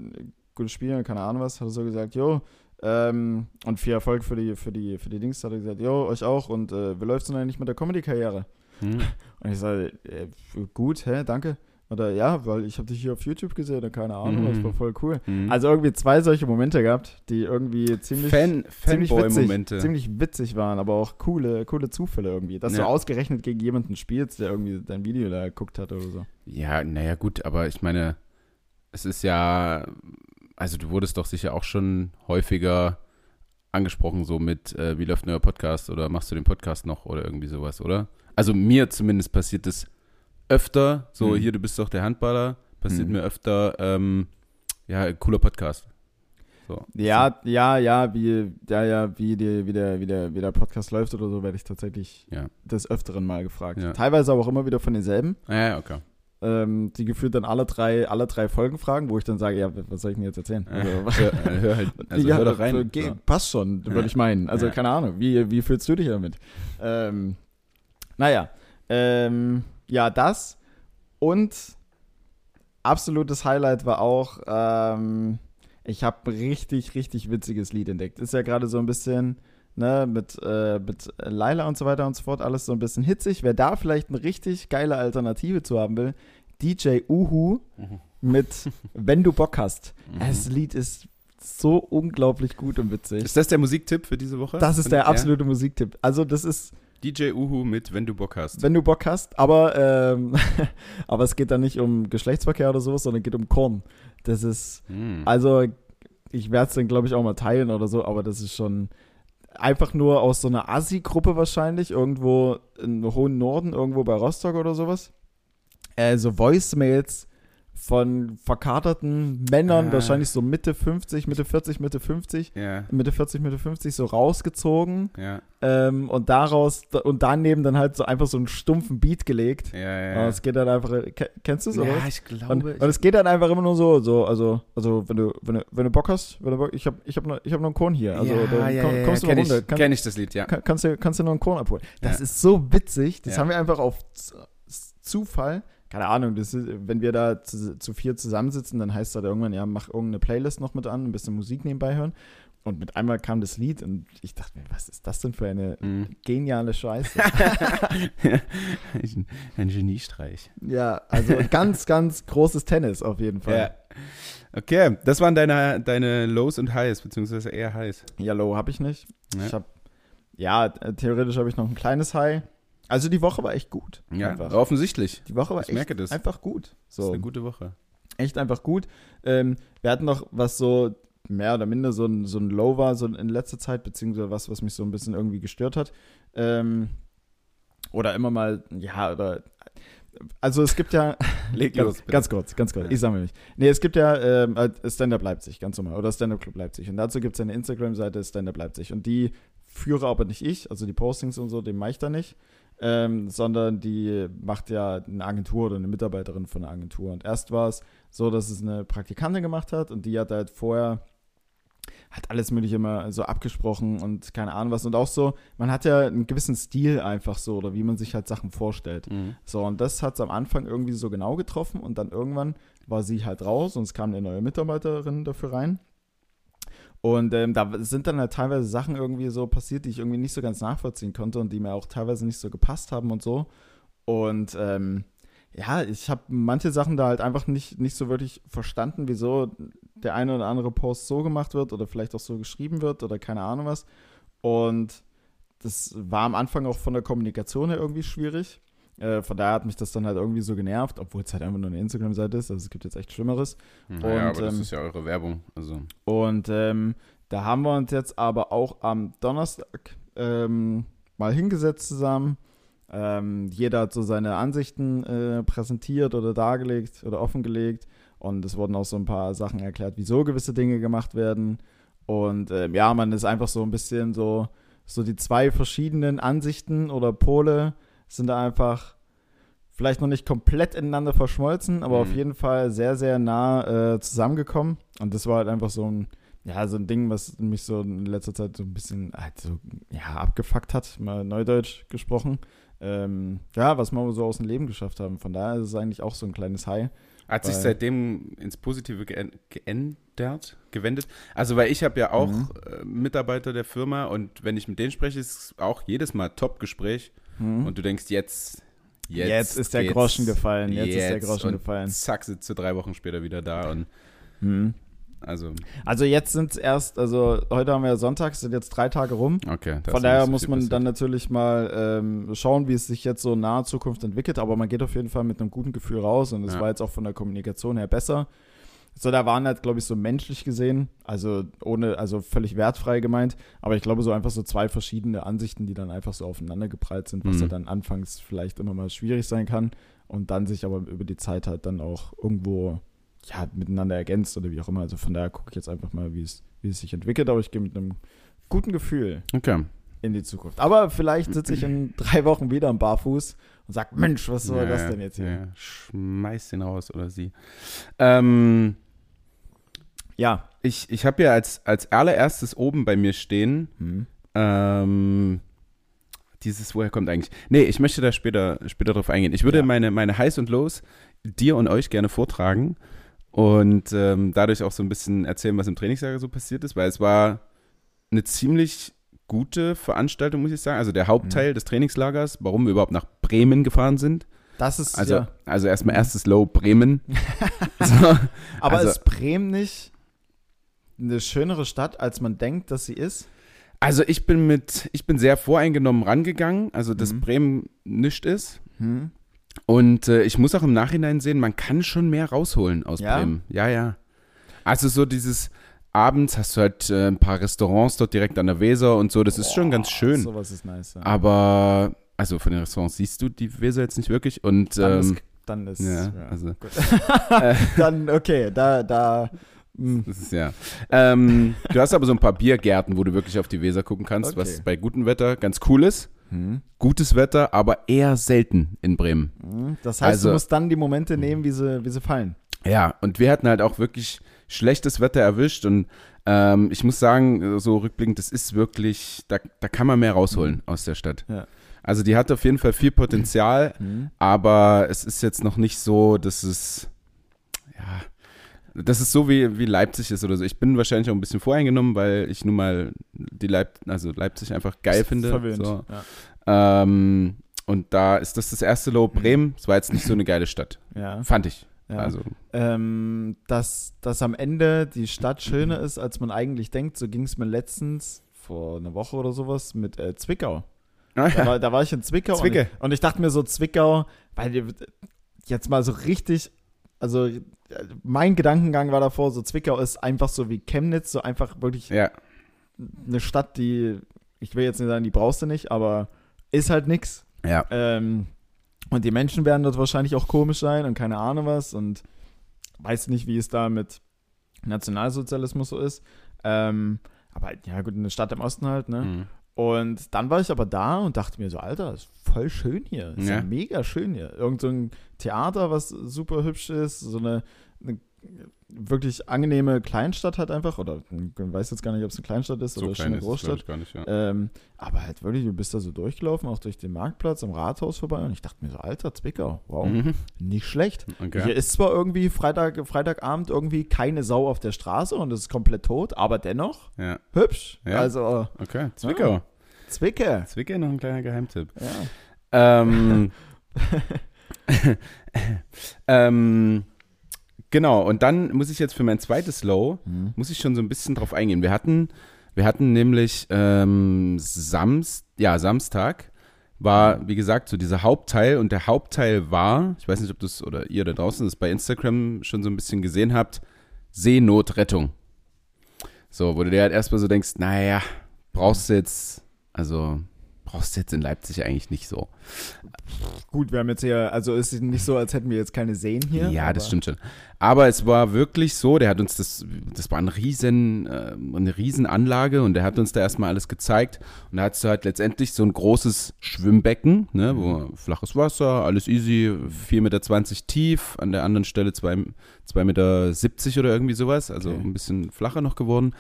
S1: gutes Spiel, keine Ahnung was, hat er so gesagt, jo, ähm, und viel Erfolg für die, für die, für die Dings, hat er gesagt, jo, euch auch und äh, wie läuft's denn eigentlich mit der Comedy-Karriere?
S2: Hm.
S1: Und ich sage, äh, gut, hä, danke. Oder ja, weil ich habe dich hier auf YouTube gesehen oder keine Ahnung, das
S2: Mhm.
S1: war voll cool.
S2: Hm.
S1: Also irgendwie zwei solche Momente gehabt, die irgendwie ziemlich,
S2: Fan,
S1: ziemlich, witzig, ziemlich witzig waren, aber auch coole, coole Zufälle irgendwie. Dass
S2: Ja.
S1: du ausgerechnet gegen jemanden spielst, der irgendwie dein Video da geguckt hat oder so.
S2: Ja, naja, gut, aber ich meine, es ist ja, also du wurdest doch sicher auch schon häufiger angesprochen, so mit, äh, wie läuft neuer Podcast oder machst du den Podcast noch oder irgendwie sowas, oder? Also mir zumindest passiert es öfter, so
S1: Mhm.
S2: hier, du bist doch der Handballer, passiert
S1: Mhm.
S2: mir öfter, ähm, ja, cooler Podcast. So.
S1: Ja, ja, ja, wie, ja, ja, wie, die, wie, der, wie, der, wie der Podcast läuft oder so, werde ich tatsächlich
S2: Ja.
S1: des Öfteren mal gefragt.
S2: Ja.
S1: Teilweise aber auch immer wieder von denselben,
S2: Ja, ja, okay.
S1: ähm, die gefühlt dann alle drei, alle drei Folgen fragen, wo ich dann sage, ja, was soll ich denn jetzt erzählen? Also,
S2: hör, äh, hör halt, also
S1: ja,
S2: hör doch rein. So.
S1: Passt schon, würde ich meinen. Also keine Ahnung, wie, wie fühlst du dich damit? Ähm, naja, ähm, ja, das und absolutes Highlight war auch, ähm, ich habe ein richtig, richtig witziges Lied entdeckt. Ist ja gerade so ein bisschen, ne, mit, äh, mit Laila und so weiter und so fort, alles so ein bisschen hitzig. Wer da vielleicht eine richtig geile Alternative zu haben will, DJ Uhu
S2: Mhm.
S1: mit Wenn du Bock hast.
S2: Mhm.
S1: Das Lied ist so unglaublich gut und witzig.
S2: Ist das der Musiktipp für diese Woche?
S1: Das ist der
S2: Ja?
S1: absolute Musiktipp. Also das ist,
S2: DJ Uhu mit Wenn du Bock hast.
S1: wenn du Bock hast, aber, ähm, aber es geht da nicht um Geschlechtsverkehr oder sowas, sondern geht um Korn. Das ist,
S2: Hm.
S1: also ich werde es dann glaube ich auch mal teilen oder so, aber das ist schon einfach nur aus so einer Assi-Gruppe wahrscheinlich, irgendwo im hohen Norden, irgendwo bei Rostock oder sowas. Äh, so Voicemails von verkaterten Männern,
S2: Ah.
S1: wahrscheinlich so Mitte 50, Mitte 40, Mitte 50,
S2: Ja,
S1: Mitte 40, Mitte 50 so rausgezogen
S2: ja,
S1: ähm, und daraus und daneben dann halt so einfach so einen stumpfen Beat gelegt.
S2: ja, ja.
S1: Und es geht dann einfach, ke- kennst du es,
S2: ja, ich glaube.
S1: Und, und es geht dann einfach immer nur so, so, also, also wenn du, wenn du, wenn du Bock hast, wenn du Bock, ich habe ich hab noch, ich hab noch einen Korn hier. Also
S2: ja, ja,
S1: komm,
S2: ja,
S1: kommst du mal
S2: ich,
S1: runter. Kann,
S2: kenn ich das Lied, ja.
S1: kann, kannst, du, kannst du noch einen Korn abholen. Das ist so witzig. Das haben wir einfach auf Zufall. Keine Ahnung, ist, wenn wir da zu, zu vier zusammensitzen, dann heißt das irgendwann, ja, mach irgendeine Playlist noch mit an, ein bisschen Musik nebenbei hören. Und mit einmal kam das Lied und ich dachte mir, was ist das denn für eine
S2: Mhm.
S1: geniale Scheiße.
S2: ein, Geniestreich.
S1: ja, also ganz, ganz großes Tennis auf jeden Fall.
S2: Ja. Okay, das waren deine, deine Lows und Highs, beziehungsweise eher Highs.
S1: Ja, Low habe ich nicht.
S2: Ja.
S1: Ich habe, ja, theoretisch habe ich noch ein kleines High. Also die Woche war echt gut.
S2: Ja,
S1: Einfach.
S2: offensichtlich.
S1: Die Woche war
S2: Ich
S1: echt
S2: merke das.
S1: einfach gut.
S2: Das ist
S1: So,
S2: eine gute Woche.
S1: echt einfach gut. Ähm, wir hatten noch was so mehr oder minder so ein, so ein Low war so in letzter Zeit, beziehungsweise was, was mich so ein bisschen irgendwie gestört hat. Ähm, oder immer mal, ja, oder also es gibt ja,
S2: Leg
S1: ganz,
S2: los, bitte.
S1: ganz kurz, ganz kurz,
S2: Ja.
S1: ich sammle mich. Nee, es gibt ja ähm, äh, Stand-Up Leipzig, ganz normal, oder Stand-Up Club Leipzig. Und dazu gibt es eine Instagram-Seite Stand-Up Leipzig. Und die führe aber nicht ich, also die Postings und so, den mache ich da nicht. Ähm, sondern die macht ja eine Agentur oder eine Mitarbeiterin von einer Agentur. Und erst war es so, dass es eine Praktikantin gemacht hat und die hat halt vorher hat alles mögliche immer so abgesprochen und keine Ahnung was. Und auch so, man hat ja einen gewissen Stil einfach so oder wie man sich halt Sachen vorstellt.
S2: Mhm.
S1: So, und das hat es am Anfang irgendwie so genau getroffen und dann irgendwann war sie halt raus und es kam eine neue Mitarbeiterin dafür rein. Und ähm, da sind dann halt teilweise Sachen irgendwie so passiert, die ich irgendwie nicht so ganz nachvollziehen konnte und die mir auch teilweise nicht so gepasst haben und so. Und ähm, ja, ich habe manche Sachen da halt einfach nicht, nicht so wirklich verstanden, wieso der eine oder andere Post so gemacht wird oder vielleicht auch so geschrieben wird oder keine Ahnung was. Und das war am Anfang auch von der Kommunikation her irgendwie schwierig. Äh, von daher hat mich das dann halt irgendwie so genervt, obwohl es halt einfach nur eine Instagram-Seite ist. Also es gibt jetzt echt Schlimmeres.
S2: Naja,
S1: Und,
S2: aber das
S1: ähm,
S2: ist ja eure Werbung. Also,
S1: Und ähm, da haben wir uns jetzt aber auch am Donnerstag ähm, mal hingesetzt zusammen. Ähm, jeder hat so seine Ansichten äh, präsentiert oder dargelegt oder offengelegt. Und es wurden auch so ein paar Sachen erklärt, wieso gewisse Dinge gemacht werden. Und ähm, ja, man ist einfach so ein bisschen so, so die zwei verschiedenen Ansichten oder Pole sind da einfach vielleicht noch nicht komplett ineinander verschmolzen, aber
S2: Mhm.
S1: auf jeden Fall sehr, sehr nah äh, zusammengekommen. Und das war halt einfach so ein ja, so ein Ding, was mich so in letzter Zeit so ein bisschen halt so, ja, abgefuckt hat, mal Neudeutsch gesprochen. Ähm, ja, was wir so aus dem Leben geschafft haben. Von daher ist es eigentlich auch so ein kleines High.
S2: Hat sich seitdem ins Positive geän- geändert, gewendet? Also, weil ich habe ja auch
S1: Mhm.
S2: äh, Mitarbeiter der Firma und wenn ich mit denen spreche, ist auch jedes Mal Top-Gespräch
S1: Hm?
S2: und du denkst, jetzt, jetzt,
S1: Jetzt, ist der Groschen gefallen. Jetzt, ist der
S2: jetzt
S1: Groschen
S2: und
S1: gefallen.
S2: Zack, sitzt du drei Wochen später wieder da und
S1: Hm.
S2: also,
S1: Also jetzt sind es erst, also heute haben wir ja Sonntag, es sind jetzt drei Tage rum.
S2: okay.
S1: Von daher muss man
S2: passiert.
S1: dann natürlich mal ähm, schauen, wie es sich jetzt so in naher Zukunft entwickelt. Aber man geht auf jeden Fall mit einem guten Gefühl raus und es
S2: Ja.
S1: war jetzt auch von der Kommunikation her besser. So, da waren halt, glaube ich, so menschlich gesehen, also ohne, also völlig wertfrei gemeint, aber ich glaube, so einfach so zwei verschiedene Ansichten, die dann einfach so aufeinander geprallt sind, was
S2: Mhm.
S1: ja dann anfangs vielleicht immer mal schwierig sein kann und dann sich aber über die Zeit halt dann auch irgendwo ja, miteinander ergänzt oder wie auch immer. Also von daher gucke ich jetzt einfach mal, wie es, wie es sich entwickelt, aber ich gehe mit einem guten Gefühl
S2: Okay.
S1: in die Zukunft. Aber vielleicht sitze ich in drei Wochen wieder am Barfuß und sage, Mensch, was soll
S2: Ja,
S1: das denn jetzt hier?
S2: Ja, schmeiß den raus oder sie. Ähm,
S1: Ja.
S2: ich ich habe ja als, als allererstes oben bei mir stehen,
S1: Hm.
S2: ähm, dieses, woher kommt eigentlich? Nee, ich möchte da später, später drauf eingehen. Ich würde
S1: Ja.
S2: meine, meine Highs und Lows dir und euch gerne vortragen und ähm, dadurch auch so ein bisschen erzählen, was im Trainingslager so passiert ist, weil es war eine ziemlich gute Veranstaltung, muss ich sagen. Also der
S1: Mhm.
S2: Hauptteil des Trainingslagers, warum wir überhaupt nach Bremen gefahren sind.
S1: Das ist
S2: Also,
S1: ja.
S2: also erstmal erstes Low Bremen. so.
S1: Aber
S2: also-
S1: ist Bremen nicht eine schönere Stadt, als man denkt, dass sie ist?
S2: Also ich bin mit, ich bin sehr voreingenommen rangegangen, also dass
S1: Mhm.
S2: Bremen nischt ist.
S1: Hm.
S2: Und äh, ich muss auch im Nachhinein sehen, man kann schon mehr rausholen aus
S1: Ja?
S2: Bremen. Ja, ja. Also so dieses abends hast du halt äh, ein paar Restaurants dort direkt an der Weser und so, das ist schon ganz schön.
S1: Sowas ist nice. Ja.
S2: Aber, also von den Restaurants siehst du die Weser jetzt nicht wirklich und
S1: dann,
S2: ähm,
S1: ist, dann ist.
S2: ja,
S1: ja.
S2: also
S1: dann, okay, da, da. Hm.
S2: Das ist ja. Ähm, du hast aber so ein paar Biergärten, wo du wirklich auf die Weser gucken kannst,
S1: Okay.
S2: was bei gutem Wetter ganz cool ist.
S1: Hm.
S2: Gutes Wetter, aber eher selten in Bremen.
S1: Hm. Das heißt,
S2: Also-
S1: du musst dann die Momente nehmen, wie sie, wie sie fallen.
S2: Ja, und wir hatten halt auch wirklich schlechtes Wetter erwischt und ähm, ich muss sagen, so rückblickend, das ist wirklich, da, da kann man mehr rausholen aus der Stadt.
S1: Ja.
S2: Also die hat auf jeden Fall viel Potenzial,
S1: Hm.
S2: aber es ist jetzt noch nicht so, dass es, ja, das ist so wie, wie Leipzig ist oder so. Ich bin wahrscheinlich auch ein bisschen voreingenommen, weil ich nun mal die Leip also Leipzig einfach geil finde.
S1: Verwöhnt.
S2: So.
S1: Ja.
S2: Ähm, und da ist das das erste Low Bremen. Es war jetzt nicht so eine geile Stadt,
S1: Ja.
S2: fand ich.
S1: ja.
S2: Also
S1: ähm, dass, dass am Ende die Stadt schöner ist, als man eigentlich denkt. So ging es mir letztens vor einer Woche oder sowas mit äh, Zwickau.
S2: ah,
S1: Da, war, da war ich in Zwickau und ich, und ich dachte mir so, Zwickau, weil die- jetzt mal so richtig, also mein Gedankengang war davor, so Zwickau ist einfach so wie Chemnitz, so einfach wirklich
S2: ja,
S1: eine Stadt, die, ich will jetzt nicht sagen, die brauchst du nicht, aber ist halt nix.
S2: ja.
S1: Ähm, und die Menschen werden dort wahrscheinlich auch komisch sein und keine Ahnung was und weiß nicht, wie es da mit Nationalsozialismus so ist. Ähm, aber ja, gut, eine Stadt im Osten halt, ne?
S2: Mhm.
S1: Und dann war ich aber da und dachte mir so, Alter, ist voll schön hier. Ist ja,
S2: Ja.
S1: mega schön hier. Irgend so ein Theater, was super hübsch ist, so eine, eine wirklich angenehme Kleinstadt halt einfach. Oder ich weiß jetzt gar nicht, ob es eine Kleinstadt ist
S2: So
S1: oder schon eine
S2: es,
S1: Großstadt.
S2: gar nicht, ja.
S1: Ähm, aber halt wirklich, du bist da so durchgelaufen, auch durch den Marktplatz am Rathaus vorbei und ich dachte mir so, Alter, Zwickau, wow,
S2: Mhm.
S1: nicht schlecht.
S2: Okay.
S1: Hier ist zwar irgendwie Freitag, Freitagabend irgendwie keine Sau auf der Straße und es ist komplett tot, aber dennoch
S2: Ja,
S1: hübsch.
S2: Ja.
S1: Also
S2: okay. Zwickau.
S1: Zwicke.
S2: Zwickau noch ein kleiner Geheimtipp.
S1: Ja.
S2: Ähm, ähm, genau, und dann muss ich jetzt für mein zweites Low,
S1: Hm.
S2: muss ich schon so ein bisschen drauf eingehen. Wir hatten, wir hatten nämlich ähm, Samst, ja, Samstag war, wie gesagt, so dieser Hauptteil und der Hauptteil war, ich weiß nicht, ob das oder ihr da draußen das bei Instagram schon so ein bisschen gesehen habt, Seenotrettung. So, wo du dir halt erstmal so denkst, naja, brauchst du jetzt, also brauchst du jetzt in Leipzig eigentlich nicht so.
S1: Gut, wir haben jetzt hier, also ist es nicht so, als hätten wir jetzt keine Seen hier.
S2: Ja, das stimmt schon. Aber es war wirklich so, der hat uns das, das war ein riesen, äh, eine riesen Anlage und der hat uns da erstmal alles gezeigt. Und da hattest du halt letztendlich so ein großes Schwimmbecken, ne, wo flaches Wasser, alles easy, 4,20 Meter tief, an der anderen Stelle 2,70 Meter oder irgendwie sowas, also
S1: Okay.
S2: ein bisschen flacher noch geworden.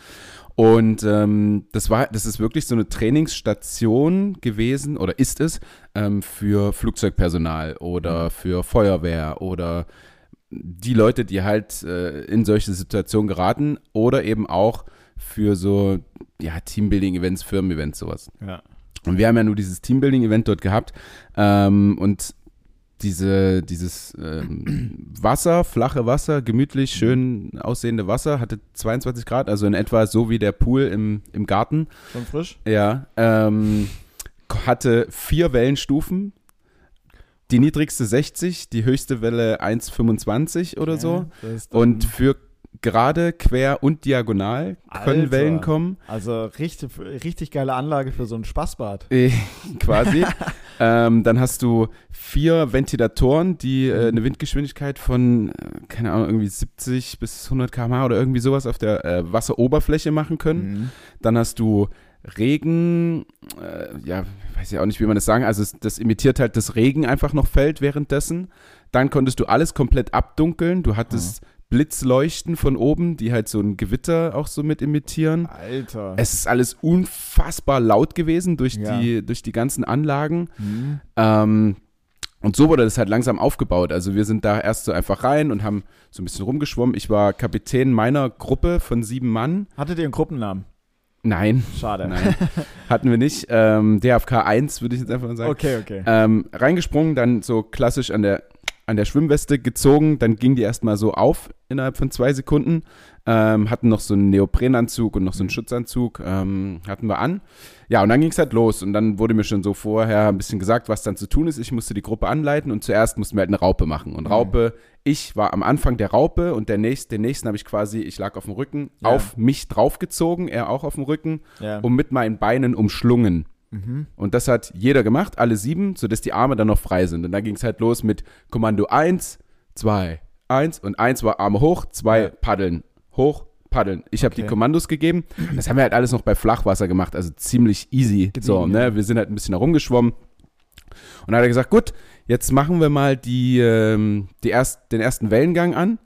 S2: Und ähm, das war, das ist wirklich so eine Trainingsstation gewesen oder ist es ähm, für Flugzeugpersonal oder für Feuerwehr oder die Leute, die halt äh, in solche Situationen geraten oder eben auch für so ja, Teambuilding-Events, Firmen-Events, sowas.
S1: Ja.
S2: Und wir haben ja nur dieses Teambuilding-Event dort gehabt ähm, und diese, dieses ähm, Wasser, flache Wasser, gemütlich, schön aussehende Wasser, hatte 22 Grad, also in etwa so wie der Pool im, im Garten.
S1: Schon frisch?
S2: Ja, ähm, hatte vier Wellenstufen. Die niedrigste 60, die höchste Welle 1,25 oder so.
S1: Ist dann-
S2: Und für gerade, quer und diagonal können
S1: Alter.
S2: Wellen kommen.
S1: Also richtig, richtig geile Anlage für so ein Spaßbad.
S2: Äh, quasi. ähm, dann hast du vier Ventilatoren, die äh, eine Windgeschwindigkeit von, äh, keine Ahnung, irgendwie 70 bis 100 km/h oder irgendwie sowas auf der äh, Wasseroberfläche machen können.
S1: Mhm.
S2: Dann hast du Regen, äh, ja, weiß ich auch nicht, wie man das sagen, also es, das imitiert halt, dass Regen einfach noch fällt währenddessen. Dann konntest du alles komplett abdunkeln. Du hattest Blitzleuchten von oben, die halt so ein Gewitter auch so mit imitieren.
S1: Alter.
S2: Es ist alles unfassbar laut gewesen durch,
S1: Ja.
S2: die, durch die ganzen Anlagen.
S1: Mhm.
S2: Ähm, und so wurde das halt langsam aufgebaut. Also wir sind da erst so einfach rein und haben so ein bisschen rumgeschwommen. Ich war Kapitän meiner Gruppe von sieben Mann.
S1: Hattet ihr einen Gruppennamen?
S2: Nein,
S1: Schade.
S2: nein, hatten wir nicht. Ähm, DFK 1 würde ich jetzt einfach mal sagen.
S1: Okay, okay.
S2: Ähm, reingesprungen, dann so klassisch an der, an der Schwimmweste gezogen, dann ging die erstmal so auf innerhalb von zwei Sekunden. Ähm, hatten noch so einen Neoprenanzug und noch so einen Schutzanzug, ähm, hatten wir an. Ja, und dann ging es halt los. Und dann wurde mir schon so vorher ein bisschen gesagt, was dann zu tun ist. Ich musste die Gruppe anleiten und zuerst mussten wir halt eine Raupe machen. Und Raupe, ich war am Anfang der Raupe und der nächste, den nächsten habe ich quasi, ich lag auf dem Rücken,
S1: Ja.
S2: auf mich draufgezogen, er auch auf dem Rücken
S1: ja.
S2: und mit meinen Beinen umschlungen.
S1: Mhm.
S2: Und das hat jeder gemacht, alle sieben, sodass die Arme dann noch frei sind. Und dann ging es halt los mit Kommando 1, 2, 1 und 1 war Arme hoch, 2
S1: Ja.
S2: paddeln, hoch, paddeln. Ich habe die
S1: Okay.
S2: Kommandos gegeben. Das haben wir halt alles noch bei Flachwasser gemacht, also ziemlich easy. so,
S1: Gediegen,
S2: ne?
S1: ja.
S2: Wir sind halt ein bisschen herumgeschwommen. Und dann hat er gesagt, gut, jetzt machen wir mal die, ähm, die erst, den ersten Wellengang an.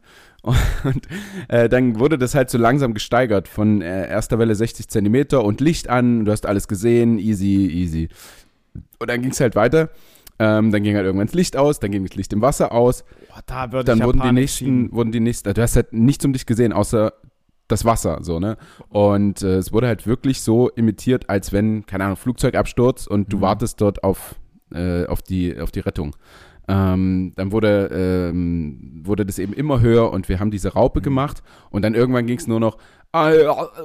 S2: Und äh, dann wurde das halt so langsam gesteigert von äh, erster Welle 60 Zentimeter und Licht an, du hast alles gesehen, easy, easy. Und dann ging es halt weiter. Ähm, dann ging halt irgendwann das Licht aus, dann ging das Licht im Wasser aus.
S1: Boah, da würde
S2: Dann
S1: ich
S2: wurden die
S1: Panik
S2: nächsten, wurden die nächsten, du hast halt nichts um dich gesehen, außer das Wasser, so, ne? Und äh, es wurde halt wirklich so imitiert, als wenn, keine Ahnung, Flugzeugabsturz und du
S1: Mhm.
S2: wartest dort auf, äh, auf, die, auf die Rettung. Ähm, dann wurde, ähm, wurde das eben immer höher und wir haben diese Raupe
S1: Mhm.
S2: gemacht und dann irgendwann ging es nur noch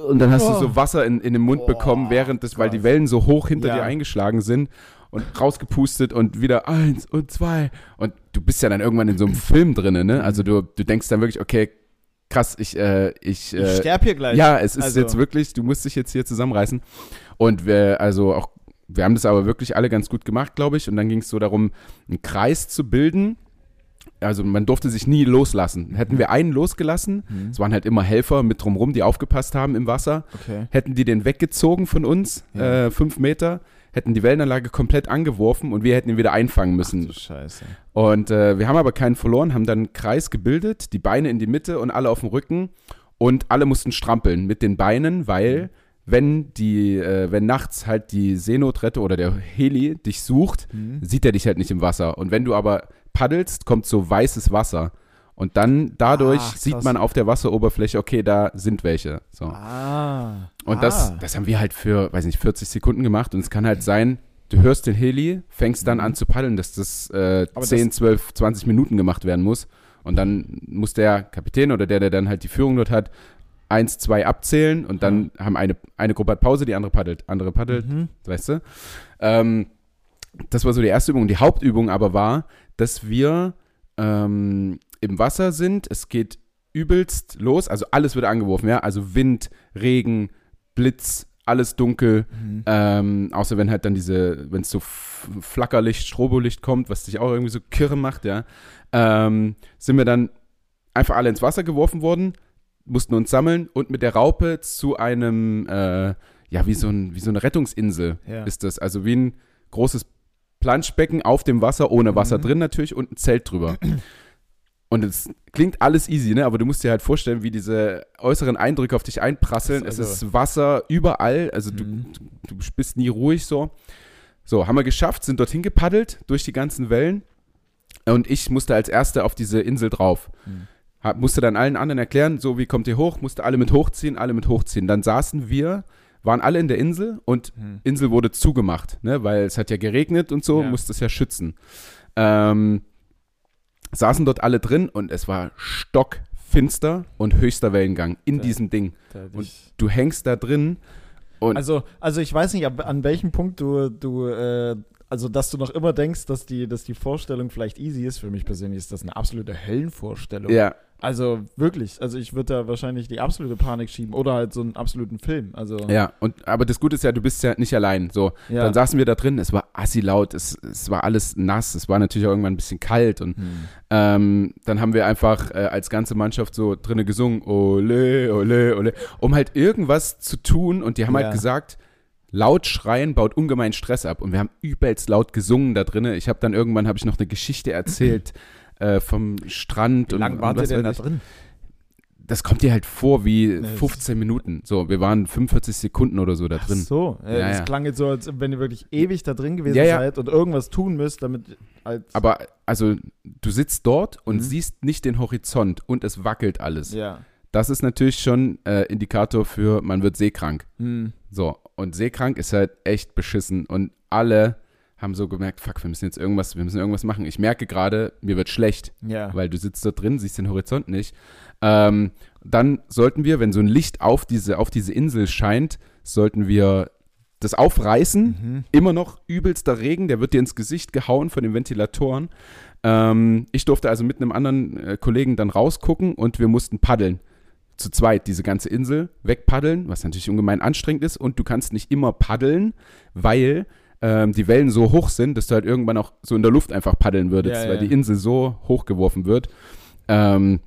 S2: und dann hast du
S1: Oh.
S2: so Wasser in, in den Mund
S1: Oh,
S2: bekommen, während das, weil die. Wellen so hoch hinter
S1: Ja.
S2: dir eingeschlagen sind und rausgepustet und wieder eins und zwei und du bist ja dann irgendwann in so einem Film drinne, ne? Also du, du denkst dann wirklich, okay, krass, ich, äh, ich,
S1: Ich
S2: äh,
S1: sterbe hier gleich.
S2: ja, es ist
S1: Also-
S2: jetzt wirklich, du musst dich jetzt hier zusammenreißen. Und wir, also auch, wir haben das aber wirklich alle ganz gut gemacht, glaube ich. Und dann ging es so darum, einen Kreis zu bilden. Also man durfte sich nie loslassen. Hätten wir einen losgelassen,
S1: Mhm.
S2: es waren halt immer Helfer mit drumrum, die aufgepasst haben im Wasser,
S1: Okay.
S2: hätten die den weggezogen von uns,
S1: Ja.
S2: äh, fünf Meter, hätten die Wellenanlage komplett angeworfen und wir hätten ihn wieder einfangen müssen.
S1: Du Scheiße.
S2: Und äh, wir haben aber keinen verloren, haben dann einen Kreis gebildet, die Beine in die Mitte und alle auf dem Rücken. Und alle mussten strampeln mit den Beinen, weil wenn die, äh, wenn nachts halt die Seenotrettung oder der Heli dich sucht,
S1: Mhm.
S2: sieht er dich halt nicht im Wasser. Und wenn du aber paddelst, kommt so weißes Wasser. Und dann dadurch
S1: Ach,
S2: sieht man auf der Wasseroberfläche, okay, da sind welche. So.
S1: Ah.
S2: Und
S1: ah.
S2: das, das haben wir halt für, weiß nicht, 40 Sekunden gemacht. Und es kann halt sein, du hörst den Heli, fängst dann
S1: Mhm.
S2: an zu paddeln, dass das äh,
S1: Aber
S2: 10, 12, 20 Minuten gemacht werden muss. Und dann muss der Kapitän oder der, der dann halt die Führung dort hat, eins, zwei abzählen und dann haben eine, eine Gruppe hat Pause, die andere paddelt, andere paddelt,
S1: Mhm.
S2: weißt du? Ähm, das war so die erste Übung. Die Hauptübung aber war, dass wir ähm, im Wasser sind. Es geht übelst los. Also alles wird angeworfen, ja. Also Wind, Regen, Blitz, alles dunkel,
S1: Mhm.
S2: ähm, außer wenn halt dann diese, wenn es so Flackerlicht, Strobolicht kommt, was dich auch irgendwie so kirre macht, ja, ähm, sind wir dann einfach alle ins Wasser geworfen worden, mussten uns sammeln und mit der Raupe zu einem, äh, ja, wie so, ein, wie so eine Rettungsinsel
S1: Ja.
S2: ist das. Also wie ein großes Planschbecken auf dem Wasser, ohne Wasser
S1: Mhm.
S2: drin natürlich und ein Zelt drüber. Und es klingt alles easy, ne? Aber du musst dir halt vorstellen, wie diese äußeren Eindrücke auf dich einprasseln.
S1: Also-
S2: es ist Wasser überall, also du,
S1: Mhm.
S2: du bist nie ruhig so. So, haben wir geschafft, sind dorthin gepaddelt durch die ganzen Wellen. Und ich musste als Erster auf diese Insel drauf.
S1: Mhm.
S2: Hab, musste dann allen anderen erklären, so wie kommt ihr hoch, musste alle mit hochziehen, alle mit hochziehen. Dann saßen wir, waren alle in der Insel und
S1: Mhm.
S2: Insel wurde zugemacht, ne, weil es hat ja geregnet und so,
S1: Ja.
S2: musste es ja schützen. Ähm, saßen dort alle drin und es war stockfinster und höchster Wellengang in
S1: Ja.
S2: diesem Ding.
S1: Da
S2: Und Du hängst da drin und
S1: Also, also ich weiß nicht, ab, an welchem Punkt du, du äh, also dass du noch immer denkst, dass die, dass die Vorstellung vielleicht easy ist. Für mich persönlich ist das eine absolute Höllenvorstellung.
S2: ja,
S1: Also wirklich, also ich würde da wahrscheinlich die absolute Panik schieben oder halt so einen absoluten Film. Also
S2: ja, und aber das Gute ist ja, du bist ja nicht allein. So,
S1: ja.
S2: dann saßen wir da drin, es war assi laut, es, es war alles nass, es war natürlich auch irgendwann ein bisschen kalt und
S1: Hm.
S2: Ähm, dann haben wir einfach äh, als ganze Mannschaft so drinnen gesungen, ole, ole, ole, um halt irgendwas zu tun. Und die haben
S1: Ja.
S2: halt gesagt, laut schreien baut ungemein Stress ab. Und wir haben übelst laut gesungen da drinnen. Ich habe dann irgendwann, habe ich noch eine Geschichte erzählt äh, vom Strand.
S1: Wie
S2: und,
S1: lange
S2: und
S1: wart ihr
S2: was
S1: denn da drin?
S2: Das kommt dir halt vor wie
S1: Nee, das-
S2: 15 Minuten. So, wir waren 45 Sekunden oder so da
S1: Ach
S2: drin.
S1: so, äh,
S2: Ja,
S1: das
S2: ja.
S1: klang jetzt so, als wenn ihr wirklich ewig da drin gewesen
S2: Ja,
S1: seid und irgendwas tun müsst, damit als
S2: Aber also, du sitzt dort und
S1: Mhm.
S2: siehst nicht den Horizont und es wackelt alles.
S1: ja.
S2: Das ist natürlich schon äh, Indikator für, man wird seekrank.
S1: Hm.
S2: So, und seekrank ist halt echt beschissen. Und alle haben so gemerkt, fuck, wir müssen jetzt irgendwas, wir müssen irgendwas machen. Ich merke gerade, mir wird schlecht,
S1: Ja.
S2: weil du sitzt dort drin, siehst den Horizont nicht. Ähm, dann sollten wir, wenn so ein Licht auf diese, auf diese Insel scheint, sollten wir das aufreißen.
S1: Mhm.
S2: Immer noch übelster Regen, der wird dir ins Gesicht gehauen von den Ventilatoren. Ähm, ich durfte also mit einem anderen äh, Kollegen dann rausgucken und wir mussten paddeln. Zu zweit diese ganze Insel wegpaddeln, was natürlich ungemein anstrengend ist. Und du kannst nicht immer paddeln, weil ähm, die Wellen so hoch sind, dass du halt irgendwann auch so in der Luft einfach paddeln würdest,
S1: Ja,
S2: weil
S1: ja.
S2: die Insel so hochgeworfen wird. Ähm,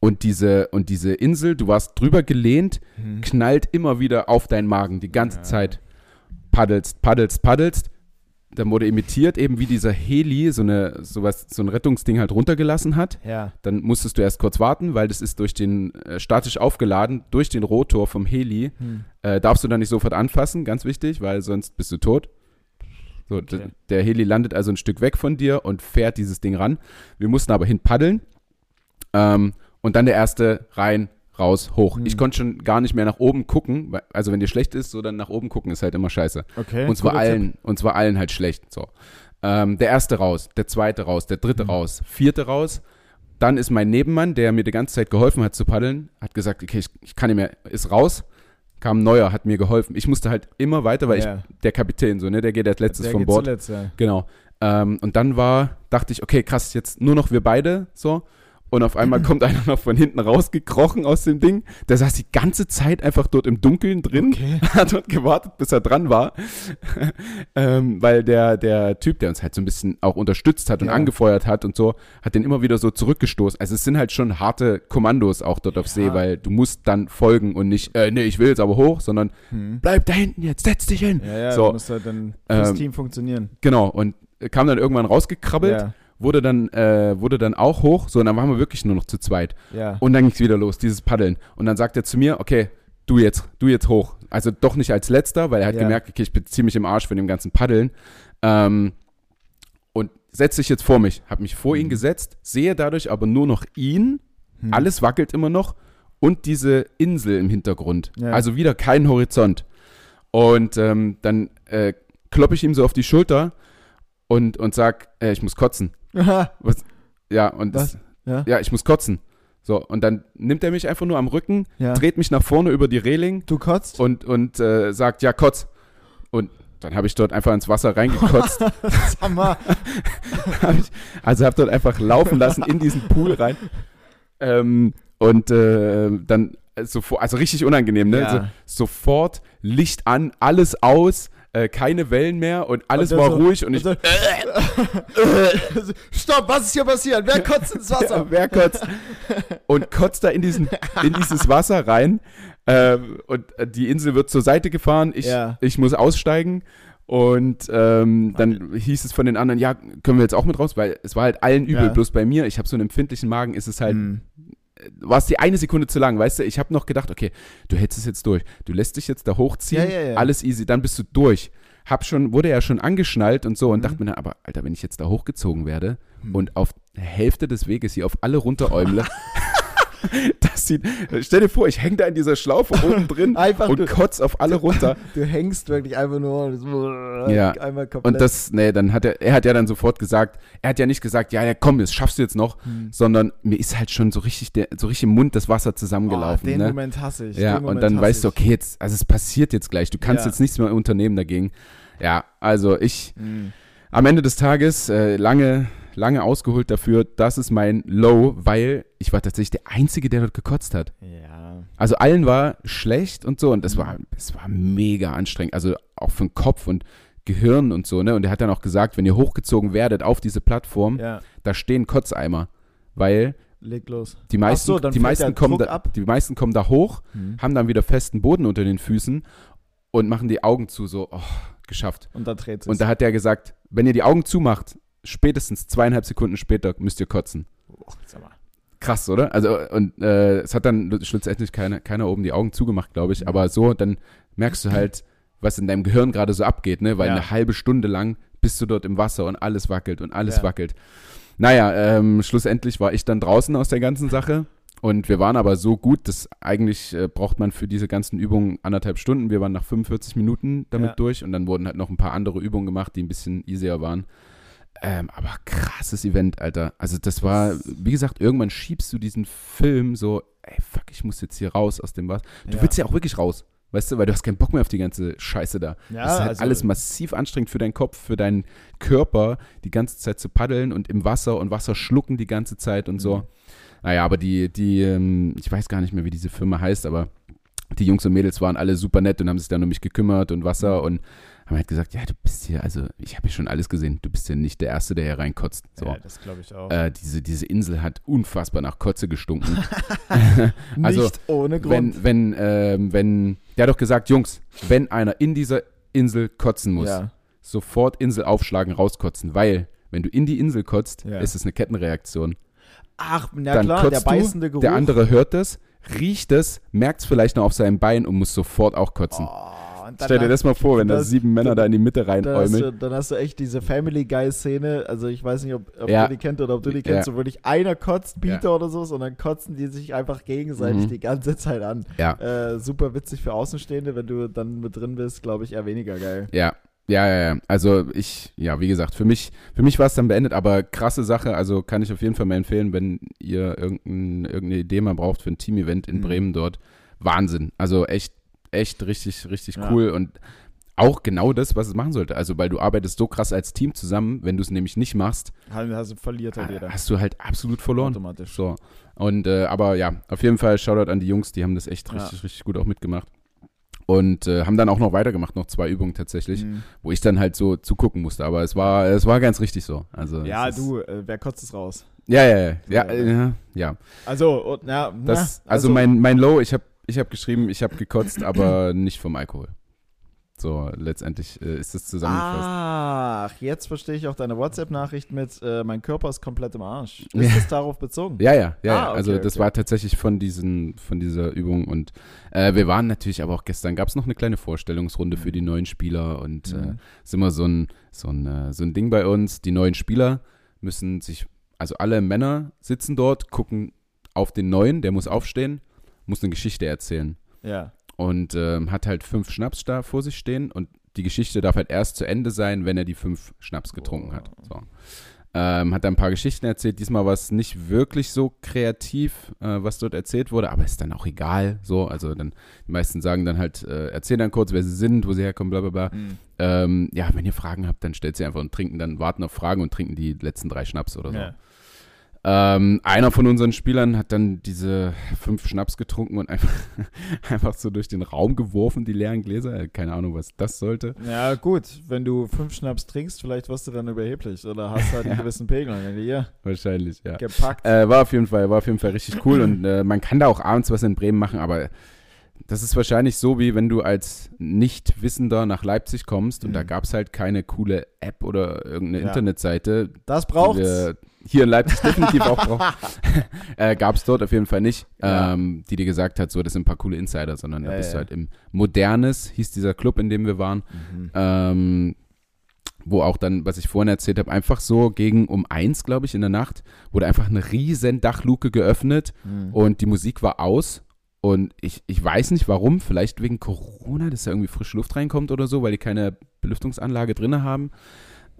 S2: und diese, und diese Insel, du warst drüber gelehnt,
S1: Mhm.
S2: knallt immer wieder auf deinen Magen die ganze
S1: Ja.
S2: Zeit. Paddelst, paddelst, paddelst. Dann wurde imitiert, eben wie dieser Heli so, eine, sowas, so ein Rettungsding halt runtergelassen hat.
S1: Ja.
S2: Dann musstest du erst kurz warten, weil das ist durch den, äh, statisch aufgeladen, durch den Rotor vom Heli.
S1: Hm.
S2: Äh, darfst du dann nicht sofort anfassen, ganz wichtig, weil sonst bist du tot. So,
S1: Okay.
S2: Der Heli landet also ein Stück weg von dir und fährt dieses Ding ran. Wir mussten aber hin paddeln. Ähm, und dann der erste rein, raus, hoch.
S1: Hm.
S2: Ich konnte schon gar nicht mehr nach oben gucken. Also wenn dir schlecht ist, so dann nach oben gucken ist halt immer scheiße.
S1: Okay.
S2: uns war
S1: guter Tipp.
S2: allen, uns war allen halt schlecht. So. Ähm, der erste raus, der zweite raus, der dritte
S1: Mhm.
S2: raus, vierte raus. Dann ist mein Nebenmann, der mir die ganze Zeit geholfen hat zu paddeln, hat gesagt, okay, ich, ich kann nicht mehr, ist raus. Kam ein neuer, hat mir geholfen. Ich musste halt immer weiter, weil
S1: Ja.
S2: ich, der Kapitän, so, ne, der geht als letztes
S1: Der
S2: vom Bord.
S1: Zuletzt, ja.
S2: Genau. Ähm, und dann war, dachte ich, okay, krass, jetzt nur noch wir beide, so. Und auf einmal kommt einer noch von hinten rausgekrochen aus dem Ding. Der saß die ganze Zeit einfach dort im Dunkeln drin,
S1: Okay.
S2: hat dort gewartet, bis er dran war. ähm, weil der, der Typ, der uns halt so ein bisschen auch unterstützt hat und
S1: Ja.
S2: angefeuert hat und so, hat den immer wieder so zurückgestoßen. Also es sind halt schon harte Kommandos auch dort auf See,
S1: Ja.
S2: weil du musst dann folgen und nicht, äh, nee, ich will jetzt aber hoch, sondern
S1: Hm.
S2: bleib da hinten jetzt, setz dich hin.
S1: Ja, ja,
S2: So.
S1: muss halt dann fürs
S2: Ähm,
S1: Team funktionieren.
S2: Genau, und kam dann irgendwann rausgekrabbelt
S1: Ja,
S2: wurde dann, äh, wurde dann auch hoch, so, und dann waren wir wirklich nur noch zu zweit.
S1: ja.
S2: Und dann ging es wieder los, dieses Paddeln. Und dann sagt er zu mir, okay, du jetzt, du jetzt hoch. Also doch nicht als letzter, weil er hat
S1: Ja.
S2: gemerkt, okay, ich bin ziemlich im Arsch von dem ganzen Paddeln. Ähm, und setzt sich jetzt vor mich, habe mich vor ihn
S1: Mhm.
S2: gesetzt, sehe dadurch aber nur noch ihn,
S1: Hm.
S2: alles wackelt immer noch und diese Insel im Hintergrund.
S1: Ja.
S2: Also wieder kein Horizont. Und ähm, dann äh, kloppe ich ihm so auf die Schulter und, und sag, äh, ich muss kotzen. Ja, und
S1: Was?
S2: das,
S1: ja.
S2: ja, ich muss kotzen. So, und dann nimmt er mich einfach nur am Rücken,
S1: ja.
S2: dreht mich nach vorne über die Reling
S1: Du kotzt?
S2: und, und äh, sagt, ja, kotz. Und dann habe ich dort einfach ins Wasser reingekotzt.
S1: Sag mal.
S2: Hab ich, also habe dort einfach laufen lassen in diesen Pool rein. Ähm, und äh, dann äh, sofort, also richtig unangenehm, ne?
S1: Ja.
S2: So, sofort Licht an, alles aus, äh, keine Wellen mehr und alles
S1: Und
S2: war
S1: so-
S2: ruhig und ich,
S1: so, Stopp, was ist hier passiert? Wer kotzt ins Wasser?
S2: Ja, wer kotzt? und kotzt da in, diesen, in dieses Wasser rein. Ähm, und äh, die Insel wird zur Seite gefahren. Ich,
S1: Ja.
S2: ich muss aussteigen. Und ähm, dann hieß es von den anderen, ja, können wir jetzt auch mit raus? Weil es war halt allen übel.
S1: Ja.
S2: Bloß bei mir, ich habe so einen empfindlichen Magen, ist es halt,
S1: Hm.
S2: War es die eine Sekunde zu lang, weißt du? Ich habe noch gedacht, okay, du hältst es jetzt durch. Du lässt dich jetzt da hochziehen,
S1: Ja, ja, ja.
S2: alles easy, dann bist du durch. Hab schon, wurde ja schon angeschnallt und so und
S1: Mhm.
S2: dachte mir dann, aber Alter, wenn ich jetzt da hochgezogen werde
S1: Hm.
S2: und auf der Hälfte des Weges hier auf alle runteräumle, das sieht, stell dir vor, ich hänge da in dieser Schlaufe oben drin
S1: Einfach
S2: und
S1: du,
S2: kotz auf alle runter.
S1: du hängst wirklich einfach nur
S2: Ja.
S1: einmal komplett.
S2: Und das, nee, dann hat er, er hat ja dann sofort gesagt, er hat ja nicht gesagt, ja, ja, komm, das schaffst du jetzt noch,
S1: Hm.
S2: sondern mir ist halt schon so richtig, der, so richtig im Mund das Wasser
S1: oh,
S2: zusammengelaufen.
S1: den
S2: ne?
S1: Moment hasse ich.
S2: Ja, und dann weißt du,
S1: ich.
S2: okay, jetzt, also es passiert jetzt gleich, du kannst
S1: Ja.
S2: jetzt nichts mehr unternehmen dagegen. Ja, also ich,
S1: Hm.
S2: am Ende des Tages, äh, lange, lange ausgeholt dafür, das ist mein Low, weil ich war tatsächlich der Einzige, der dort gekotzt hat.
S1: Ja.
S2: Also allen war schlecht und so und das
S1: Mhm.
S2: war, es war mega anstrengend, also auch für den Kopf und Gehirn und so, ne? Und er hat dann auch gesagt, wenn ihr hochgezogen werdet auf diese Plattform,
S1: Ja,
S2: da stehen Kotzeimer, weil
S1: leg los.
S2: die meisten,
S1: so,
S2: die meisten kommen
S1: Druck
S2: da,
S1: ab.
S2: die meisten kommen da hoch,
S1: Hm.
S2: haben dann wieder festen Boden unter den Füßen und machen die Augen zu, so, oh, geschafft.
S1: Und dann dreht sich.
S2: Und da hat er gesagt, wenn ihr die Augen zumacht, spätestens zweieinhalb Sekunden später müsst ihr kotzen.
S1: oh, sag mal.
S2: Krass, oder? Also, und äh, es hat dann schlussendlich keiner, keiner oben die Augen zugemacht, glaube ich. Aber so, dann merkst du halt, was in deinem Gehirn gerade so abgeht, ne? Weil
S1: Ja.
S2: eine halbe Stunde lang bist du dort im Wasser und alles wackelt und alles
S1: Ja.
S2: wackelt. Naja, ähm, schlussendlich war ich dann draußen aus der ganzen Sache. Und wir waren aber so gut, dass eigentlich äh, braucht man für diese ganzen Übungen anderthalb Stunden. Wir waren nach 45 Minuten damit
S1: Ja.
S2: durch und dann wurden halt noch ein paar andere Übungen gemacht, die ein bisschen easier waren. Ähm, aber krasses Event, Alter. Also das war, wie gesagt, irgendwann schiebst du diesen Film so, ey, fuck, ich muss jetzt hier raus aus dem Wasser. Du willst ja auch wirklich raus, weißt du, weil du hast keinen Bock mehr auf die ganze Scheiße da.
S1: Ja,
S2: das ist halt
S1: also-
S2: alles massiv anstrengend für deinen Kopf, für deinen Körper, die ganze Zeit zu paddeln und im Wasser und Wasser schlucken die ganze Zeit und so.
S1: Mhm.
S2: Naja, aber die, die, ähm, ich weiß gar nicht mehr, wie diese Firma heißt, aber die Jungs und Mädels waren alle super nett und haben sich dann um mich gekümmert und Wasser
S1: Mhm.
S2: und haben halt gesagt, ja, du bist hier, also ich habe hier schon alles gesehen, du bist ja nicht der Erste, der hier reinkotzt. So.
S1: Ja, das glaube ich auch.
S2: Äh, diese, diese Insel hat unfassbar nach Kotze gestunken.
S1: Nicht
S2: also,
S1: ohne Grund.
S2: wenn, wenn, ähm, wenn, der hat doch gesagt, Jungs, wenn einer in dieser Insel kotzen muss,
S1: ja.
S2: sofort Insel aufschlagen, rauskotzen, weil, wenn du in die Insel kotzt,
S1: Ja.
S2: ist es eine Kettenreaktion.
S1: Ach, na
S2: Dann
S1: klar,
S2: kotzt
S1: der
S2: du,
S1: beißende Geruch.
S2: Der andere hört es, riecht es, merkt es vielleicht noch auf seinem Bein und muss sofort auch kotzen.
S1: Oh, und dann
S2: Stell dir das mal vor, wenn da sieben Männer da in die Mitte
S1: dann
S2: reinäumeln.
S1: du, dann hast du echt diese Family Guy-Szene. Also, ich weiß nicht, ob, ob
S2: Ja.
S1: du die kennt oder ob du die
S2: Ja.
S1: kennst. So wirklich einer kotzt, Peter
S2: Ja.
S1: oder so, und dann kotzen die sich einfach gegenseitig
S2: Mhm.
S1: die ganze Zeit an.
S2: Ja,
S1: Äh, super witzig für Außenstehende. Wenn du dann mit drin bist, glaube ich, eher weniger geil.
S2: ja. Ja, ja, ja. Also ich, ja, wie gesagt, für mich, für mich war es dann beendet, aber krasse Sache, also kann ich auf jeden Fall mal empfehlen, wenn ihr irgendein, irgendeine Idee mal braucht für ein Team-Event in
S1: Mhm.
S2: Bremen dort. Wahnsinn. Also echt, echt richtig, richtig
S1: Ja.
S2: cool und auch genau das, was es machen sollte. Also, weil du arbeitest so krass als Team zusammen, wenn du es nämlich nicht machst,
S1: Also verliert halt jeder.
S2: hast du halt absolut verloren.
S1: Automatisch.
S2: So. Und äh, aber ja, auf jeden Fall Shoutout an die Jungs, die haben das echt
S1: Ja.
S2: richtig, richtig gut auch mitgemacht. Und äh, haben dann auch noch weitergemacht, noch zwei Übungen tatsächlich,
S1: Mhm.
S2: wo ich dann halt so zugucken musste. Aber es war, es war ganz richtig so. Also
S1: Ja, du, äh, wer kotzt es raus?
S2: Ja, ja, ja. Ja,
S1: Ja. Also, ja,
S2: Das,
S1: na,
S2: also, mein, mein Low, ich habe ich hab geschrieben, ich habe gekotzt, aber nicht vom Alkohol. So, letztendlich äh, ist das zusammengefasst.
S1: Ach, jetzt verstehe ich auch deine WhatsApp-Nachricht mit, äh, mein Körper ist komplett im Arsch. Ist
S2: Ja.
S1: das darauf bezogen?
S2: Ja, ja, ja.
S1: Ah, okay,
S2: also das
S1: okay.
S2: war tatsächlich von diesen, von dieser Übung und äh, wir waren natürlich, aber auch gestern gab es noch eine kleine Vorstellungsrunde für die neuen Spieler und äh,
S1: Mhm.
S2: ist immer so ein, so, ein, äh, so ein Ding bei uns. Die neuen Spieler müssen sich, also alle Männer sitzen dort, gucken auf den Neuen, der muss aufstehen, muss eine Geschichte erzählen
S1: Ja.
S2: und ähm, hat halt fünf Schnaps da vor sich stehen und die Geschichte darf halt erst zu Ende sein, wenn er die fünf Schnaps getrunken hat. So. Ähm, hat da ein paar Geschichten erzählt. Diesmal war es nicht wirklich so kreativ, äh, was dort erzählt wurde, aber ist dann auch egal. So, also dann die meisten sagen dann halt, äh, erzählen dann kurz, wer sie sind, wo sie herkommen, bla bla bla.
S1: Mhm.
S2: Ähm, ja, wenn ihr Fragen habt, dann stellt sie einfach und trinken dann, warten auf Fragen und trinken die letzten drei Schnaps oder so.
S1: ja.
S2: Ähm, einer von unseren Spielern hat dann diese fünf Schnaps getrunken und einfach, einfach so durch den Raum geworfen, die leeren Gläser. Keine Ahnung, was das sollte.
S1: Ja, gut, wenn du fünf Schnaps trinkst, vielleicht wirst du dann überheblich oder hast halt einen
S2: Ja.
S1: gewissen Pegel. Hier
S2: Wahrscheinlich, ja.
S1: gepackt.
S2: Äh, war auf jeden Fall, war auf jeden Fall richtig cool und äh, man kann da auch abends was in Bremen machen, aber das ist wahrscheinlich so, wie wenn du als Nichtwissender nach Leipzig kommst und da
S1: Mhm.
S2: gab es halt keine coole App oder irgendeine
S1: Ja.
S2: Internetseite,
S1: das braucht's.
S2: Hier in Leipzig definitiv auch brauchen. äh, gab es dort auf jeden Fall nicht,
S1: Ja.
S2: ähm, die dir gesagt hat, so, das sind ein paar coole Insider, sondern da
S1: Ja,
S2: bist du halt im Modernes, hieß dieser Club, in dem wir waren,
S1: Mhm.
S2: ähm, wo auch dann, was ich vorhin erzählt habe, einfach so gegen um eins, glaube ich, in der Nacht, wurde einfach eine riesen Dachluke geöffnet
S1: Mhm.
S2: und die Musik war aus. Und ich, ich weiß nicht warum, vielleicht wegen Corona, dass da irgendwie frische Luft reinkommt oder so, weil die keine Belüftungsanlage drin haben.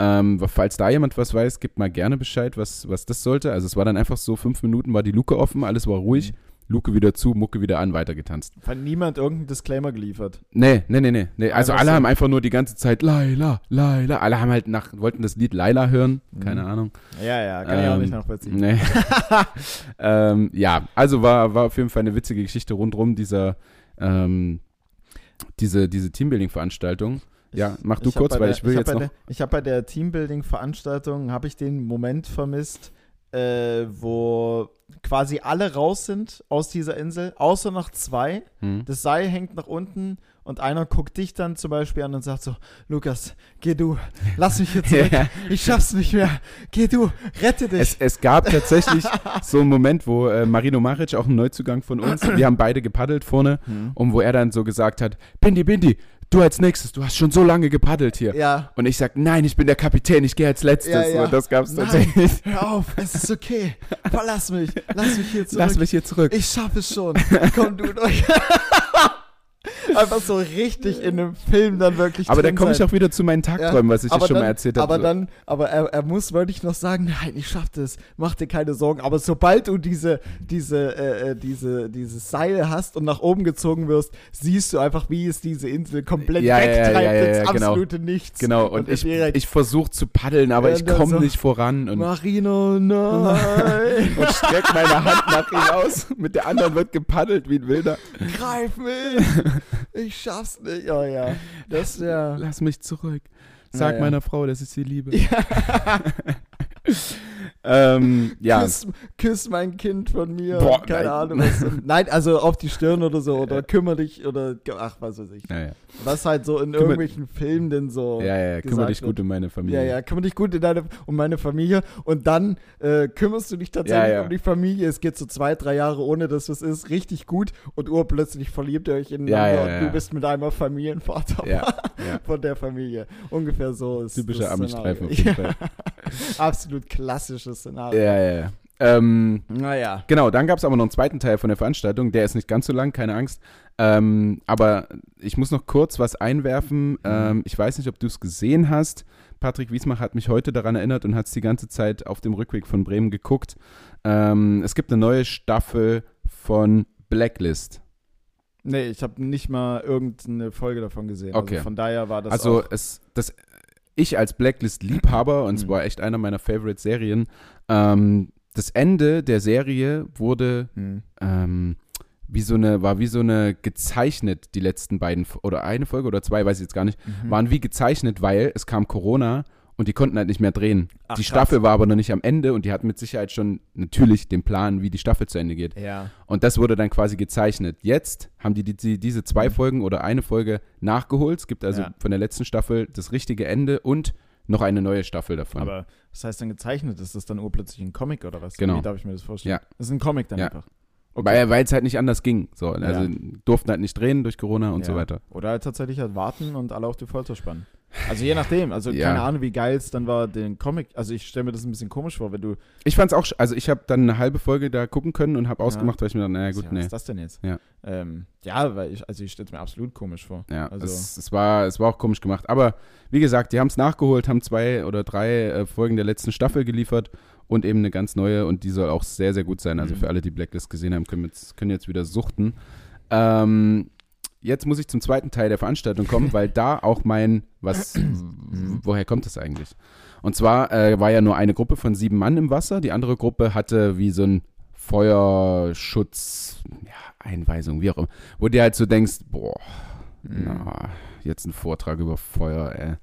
S2: Ähm, falls da jemand was weiß, gibt mal gerne Bescheid, was, was das sollte. Also es war dann einfach so, fünf Minuten war die Luke offen, alles war ruhig, Luke wieder zu, Mucke wieder an, weitergetanzt.
S1: Hat niemand irgendeinen Disclaimer geliefert.
S2: Nee, nee, nee, nee. nee. Also alle
S1: so.
S2: haben einfach nur die ganze Zeit Laila, Laila. Alle haben halt nach, wollten das Lied Laila hören. Keine
S1: Mhm.
S2: Ahnung.
S1: Ja, ja, kann ich auch
S2: Ähm,
S1: nicht nachvollziehen.
S2: Nee. ähm, ja, also war, war auf jeden Fall eine witzige Geschichte rundrum dieser, ähm, diese, diese Teambuilding-Veranstaltung. Ja, mach du
S1: Ich
S2: kurz, weil
S1: der-
S2: ich will
S1: hab
S2: jetzt noch.
S1: Der, ich habe bei der Teambuilding-Veranstaltung, habe ich den Moment vermisst, äh, wo quasi alle raus sind aus dieser Insel, außer noch zwei.
S2: Hm.
S1: Das Seil hängt nach unten und einer guckt dich dann zum Beispiel an und sagt so, Lukas, geh du, lass mich hier zurück,
S2: Ja.
S1: ich schaff's nicht mehr, geh du, rette dich.
S2: Es, es gab tatsächlich so einen Moment, wo äh, Marino Maric, auch ein Neuzugang von uns, wir haben beide gepaddelt vorne
S1: Hm.
S2: und wo er dann so gesagt hat, Bindi, Bindi, du als nächstes, du hast schon so lange gepaddelt hier.
S1: ja,
S2: Und ich sag, nein, ich bin der Kapitän, ich gehe als letztes.
S1: Ja, ja.
S2: Und das gab's
S1: Nein.
S2: tatsächlich.
S1: hör auf, es ist okay, verlass mich, lass mich hier zurück.
S2: Lass mich hier zurück.
S1: Ich schaffe es schon. Komm du durch. Einfach so richtig in einem Film dann wirklich
S2: Aber da komme ich auch wieder zu meinen Tagträumen, was ich dir schon
S1: dann,
S2: mal erzählt habe.
S1: Aber
S2: So.
S1: dann, aber er, er muss wirklich noch sagen, nein, ich schaff das, mach dir keine Sorgen. Aber sobald du diese, diese, äh, äh, diese, dieses Seil hast und nach oben gezogen wirst, siehst du einfach, wie es diese Insel komplett
S2: Ja, ja, ja,
S1: wegtreibt
S2: ja, ja,
S1: ins
S2: ja, genau.
S1: absolute Nichts.
S2: Genau, und, ich,
S1: direkt,
S2: ich versuche zu paddeln, aber
S1: Ja,
S2: ich komme
S1: so,
S2: nicht voran und,
S1: Marino, nein,
S2: und streck meine Hand nach ihm aus. Mit der anderen wird gepaddelt wie ein Wilder.
S1: greif mich. Ich schaff's nicht. Oh ja, das ja.
S2: Lass mich zurück. Sag
S1: Ja, ja.
S2: meiner Frau, dass ich sie liebe. ähm, ja.
S1: Küss, küss mein Kind von mir.
S2: Boah,
S1: Keine
S2: nein.
S1: Ahnung. Was, nein, also auf die Stirn oder so. Oder kümmere dich oder ach, was weiß ich.
S2: Ja, ja.
S1: Was halt so in
S2: Kümmer-
S1: irgendwelchen Filmen denn so.
S2: ja, ja, kümmere
S1: gesagt
S2: dich gut um meine Familie.
S1: Ja, ja, kümmere dich gut in deine, um meine Familie und dann äh, kümmerst du dich tatsächlich
S2: Ja,
S1: um die Familie. Es geht so zwei, drei Jahre, ohne dass es ist, richtig gut und urplötzlich verliebt ihr euch ineinander
S2: Ja, ja,
S1: und du bist mit einmal Familienvater von der Familie. Ungefähr so ist
S2: Typischer
S1: das
S2: Ami-Streifen auf jeden Fall.
S1: Absolut klassisches Szenario.
S2: Ja, ja, ja. Ähm,
S1: Naja.
S2: Genau, dann gab es aber noch einen zweiten Teil von der Veranstaltung, der ist nicht ganz so lang, keine Angst. Ähm, aber ich muss noch kurz was einwerfen. Ähm, ich weiß nicht, ob du es gesehen hast. Patrick Wiesmach hat mich heute daran erinnert und hat es die ganze Zeit auf dem Rückweg von Bremen geguckt. Ähm, es gibt eine neue Staffel von Blacklist.
S1: Nee, ich habe nicht mal irgendeine Folge davon gesehen.
S2: Okay.
S1: Also von daher war das
S2: also es, das, ich als Blacklist-Liebhaber, und es
S1: Mhm.
S2: war echt einer meiner Favorite-Serien, ähm, das Ende der Serie wurde
S1: hm.
S2: ähm, wie so eine, war wie so eine gezeichnet, die letzten beiden, oder eine Folge oder zwei, weiß ich jetzt gar nicht,
S1: Mhm.
S2: waren wie gezeichnet, weil es kam Corona und die konnten halt nicht mehr drehen.
S1: Ach,
S2: die
S1: krass.
S2: Staffel war aber noch nicht am Ende und die hatten mit Sicherheit schon natürlich den Plan, wie die Staffel zu Ende geht.
S1: Ja.
S2: Und das wurde dann quasi gezeichnet. Jetzt haben die, die, die diese zwei
S1: Mhm.
S2: Folgen oder eine Folge nachgeholt. Es gibt also
S1: Ja.
S2: von der letzten Staffel das richtige Ende und noch eine neue Staffel davon.
S1: Aber was heißt dann gezeichnet? Ist das dann urplötzlich ein Comic oder was?
S2: Genau.
S1: Wie darf ich mir das vorstellen?
S2: Ja.
S1: Das ist ein Comic dann
S2: Ja.
S1: einfach.
S2: Weil weil es halt nicht anders ging. So, also
S1: Ja.
S2: durften halt nicht drehen durch Corona und so
S1: Ja.
S2: weiter.
S1: Oder halt tatsächlich halt warten und alle auf die Folter spannen. Also je nachdem. Also
S2: Ja.
S1: keine Ahnung, wie geil es dann war, den Comic. Also ich stelle mir das ein bisschen komisch vor, wenn du.
S2: Ich fand's auch, sch- also ich habe dann eine halbe Folge da gucken können und habe
S1: Ja.
S2: ausgemacht, weil ich mir dachte, naja gut,
S1: ja,
S2: nee.
S1: Was ist das denn jetzt?
S2: Ja.
S1: Ähm, ja, weil ich, also ich stelle es mir absolut komisch vor.
S2: Ja,
S1: Also-
S2: es, es, war, es war auch komisch gemacht. Aber wie gesagt, die haben es nachgeholt, haben zwei oder drei äh, Folgen der letzten Staffel geliefert und eben eine ganz neue und die soll auch sehr, sehr gut sein. Also
S1: Mhm.
S2: für alle, die Blacklist gesehen haben, können jetzt, können jetzt wieder suchten. Ähm, jetzt muss ich zum zweiten Teil der Veranstaltung kommen, weil da auch mein, was, woher kommt das eigentlich? Und zwar äh, war ja nur eine Gruppe von sieben Mann im Wasser. Die andere Gruppe hatte wie so ein Feuerschutz, ja, Einweisung, wie auch immer. Wo du halt so denkst, boah,
S1: Mhm.
S2: na, jetzt ein Vortrag über Feuer, ey.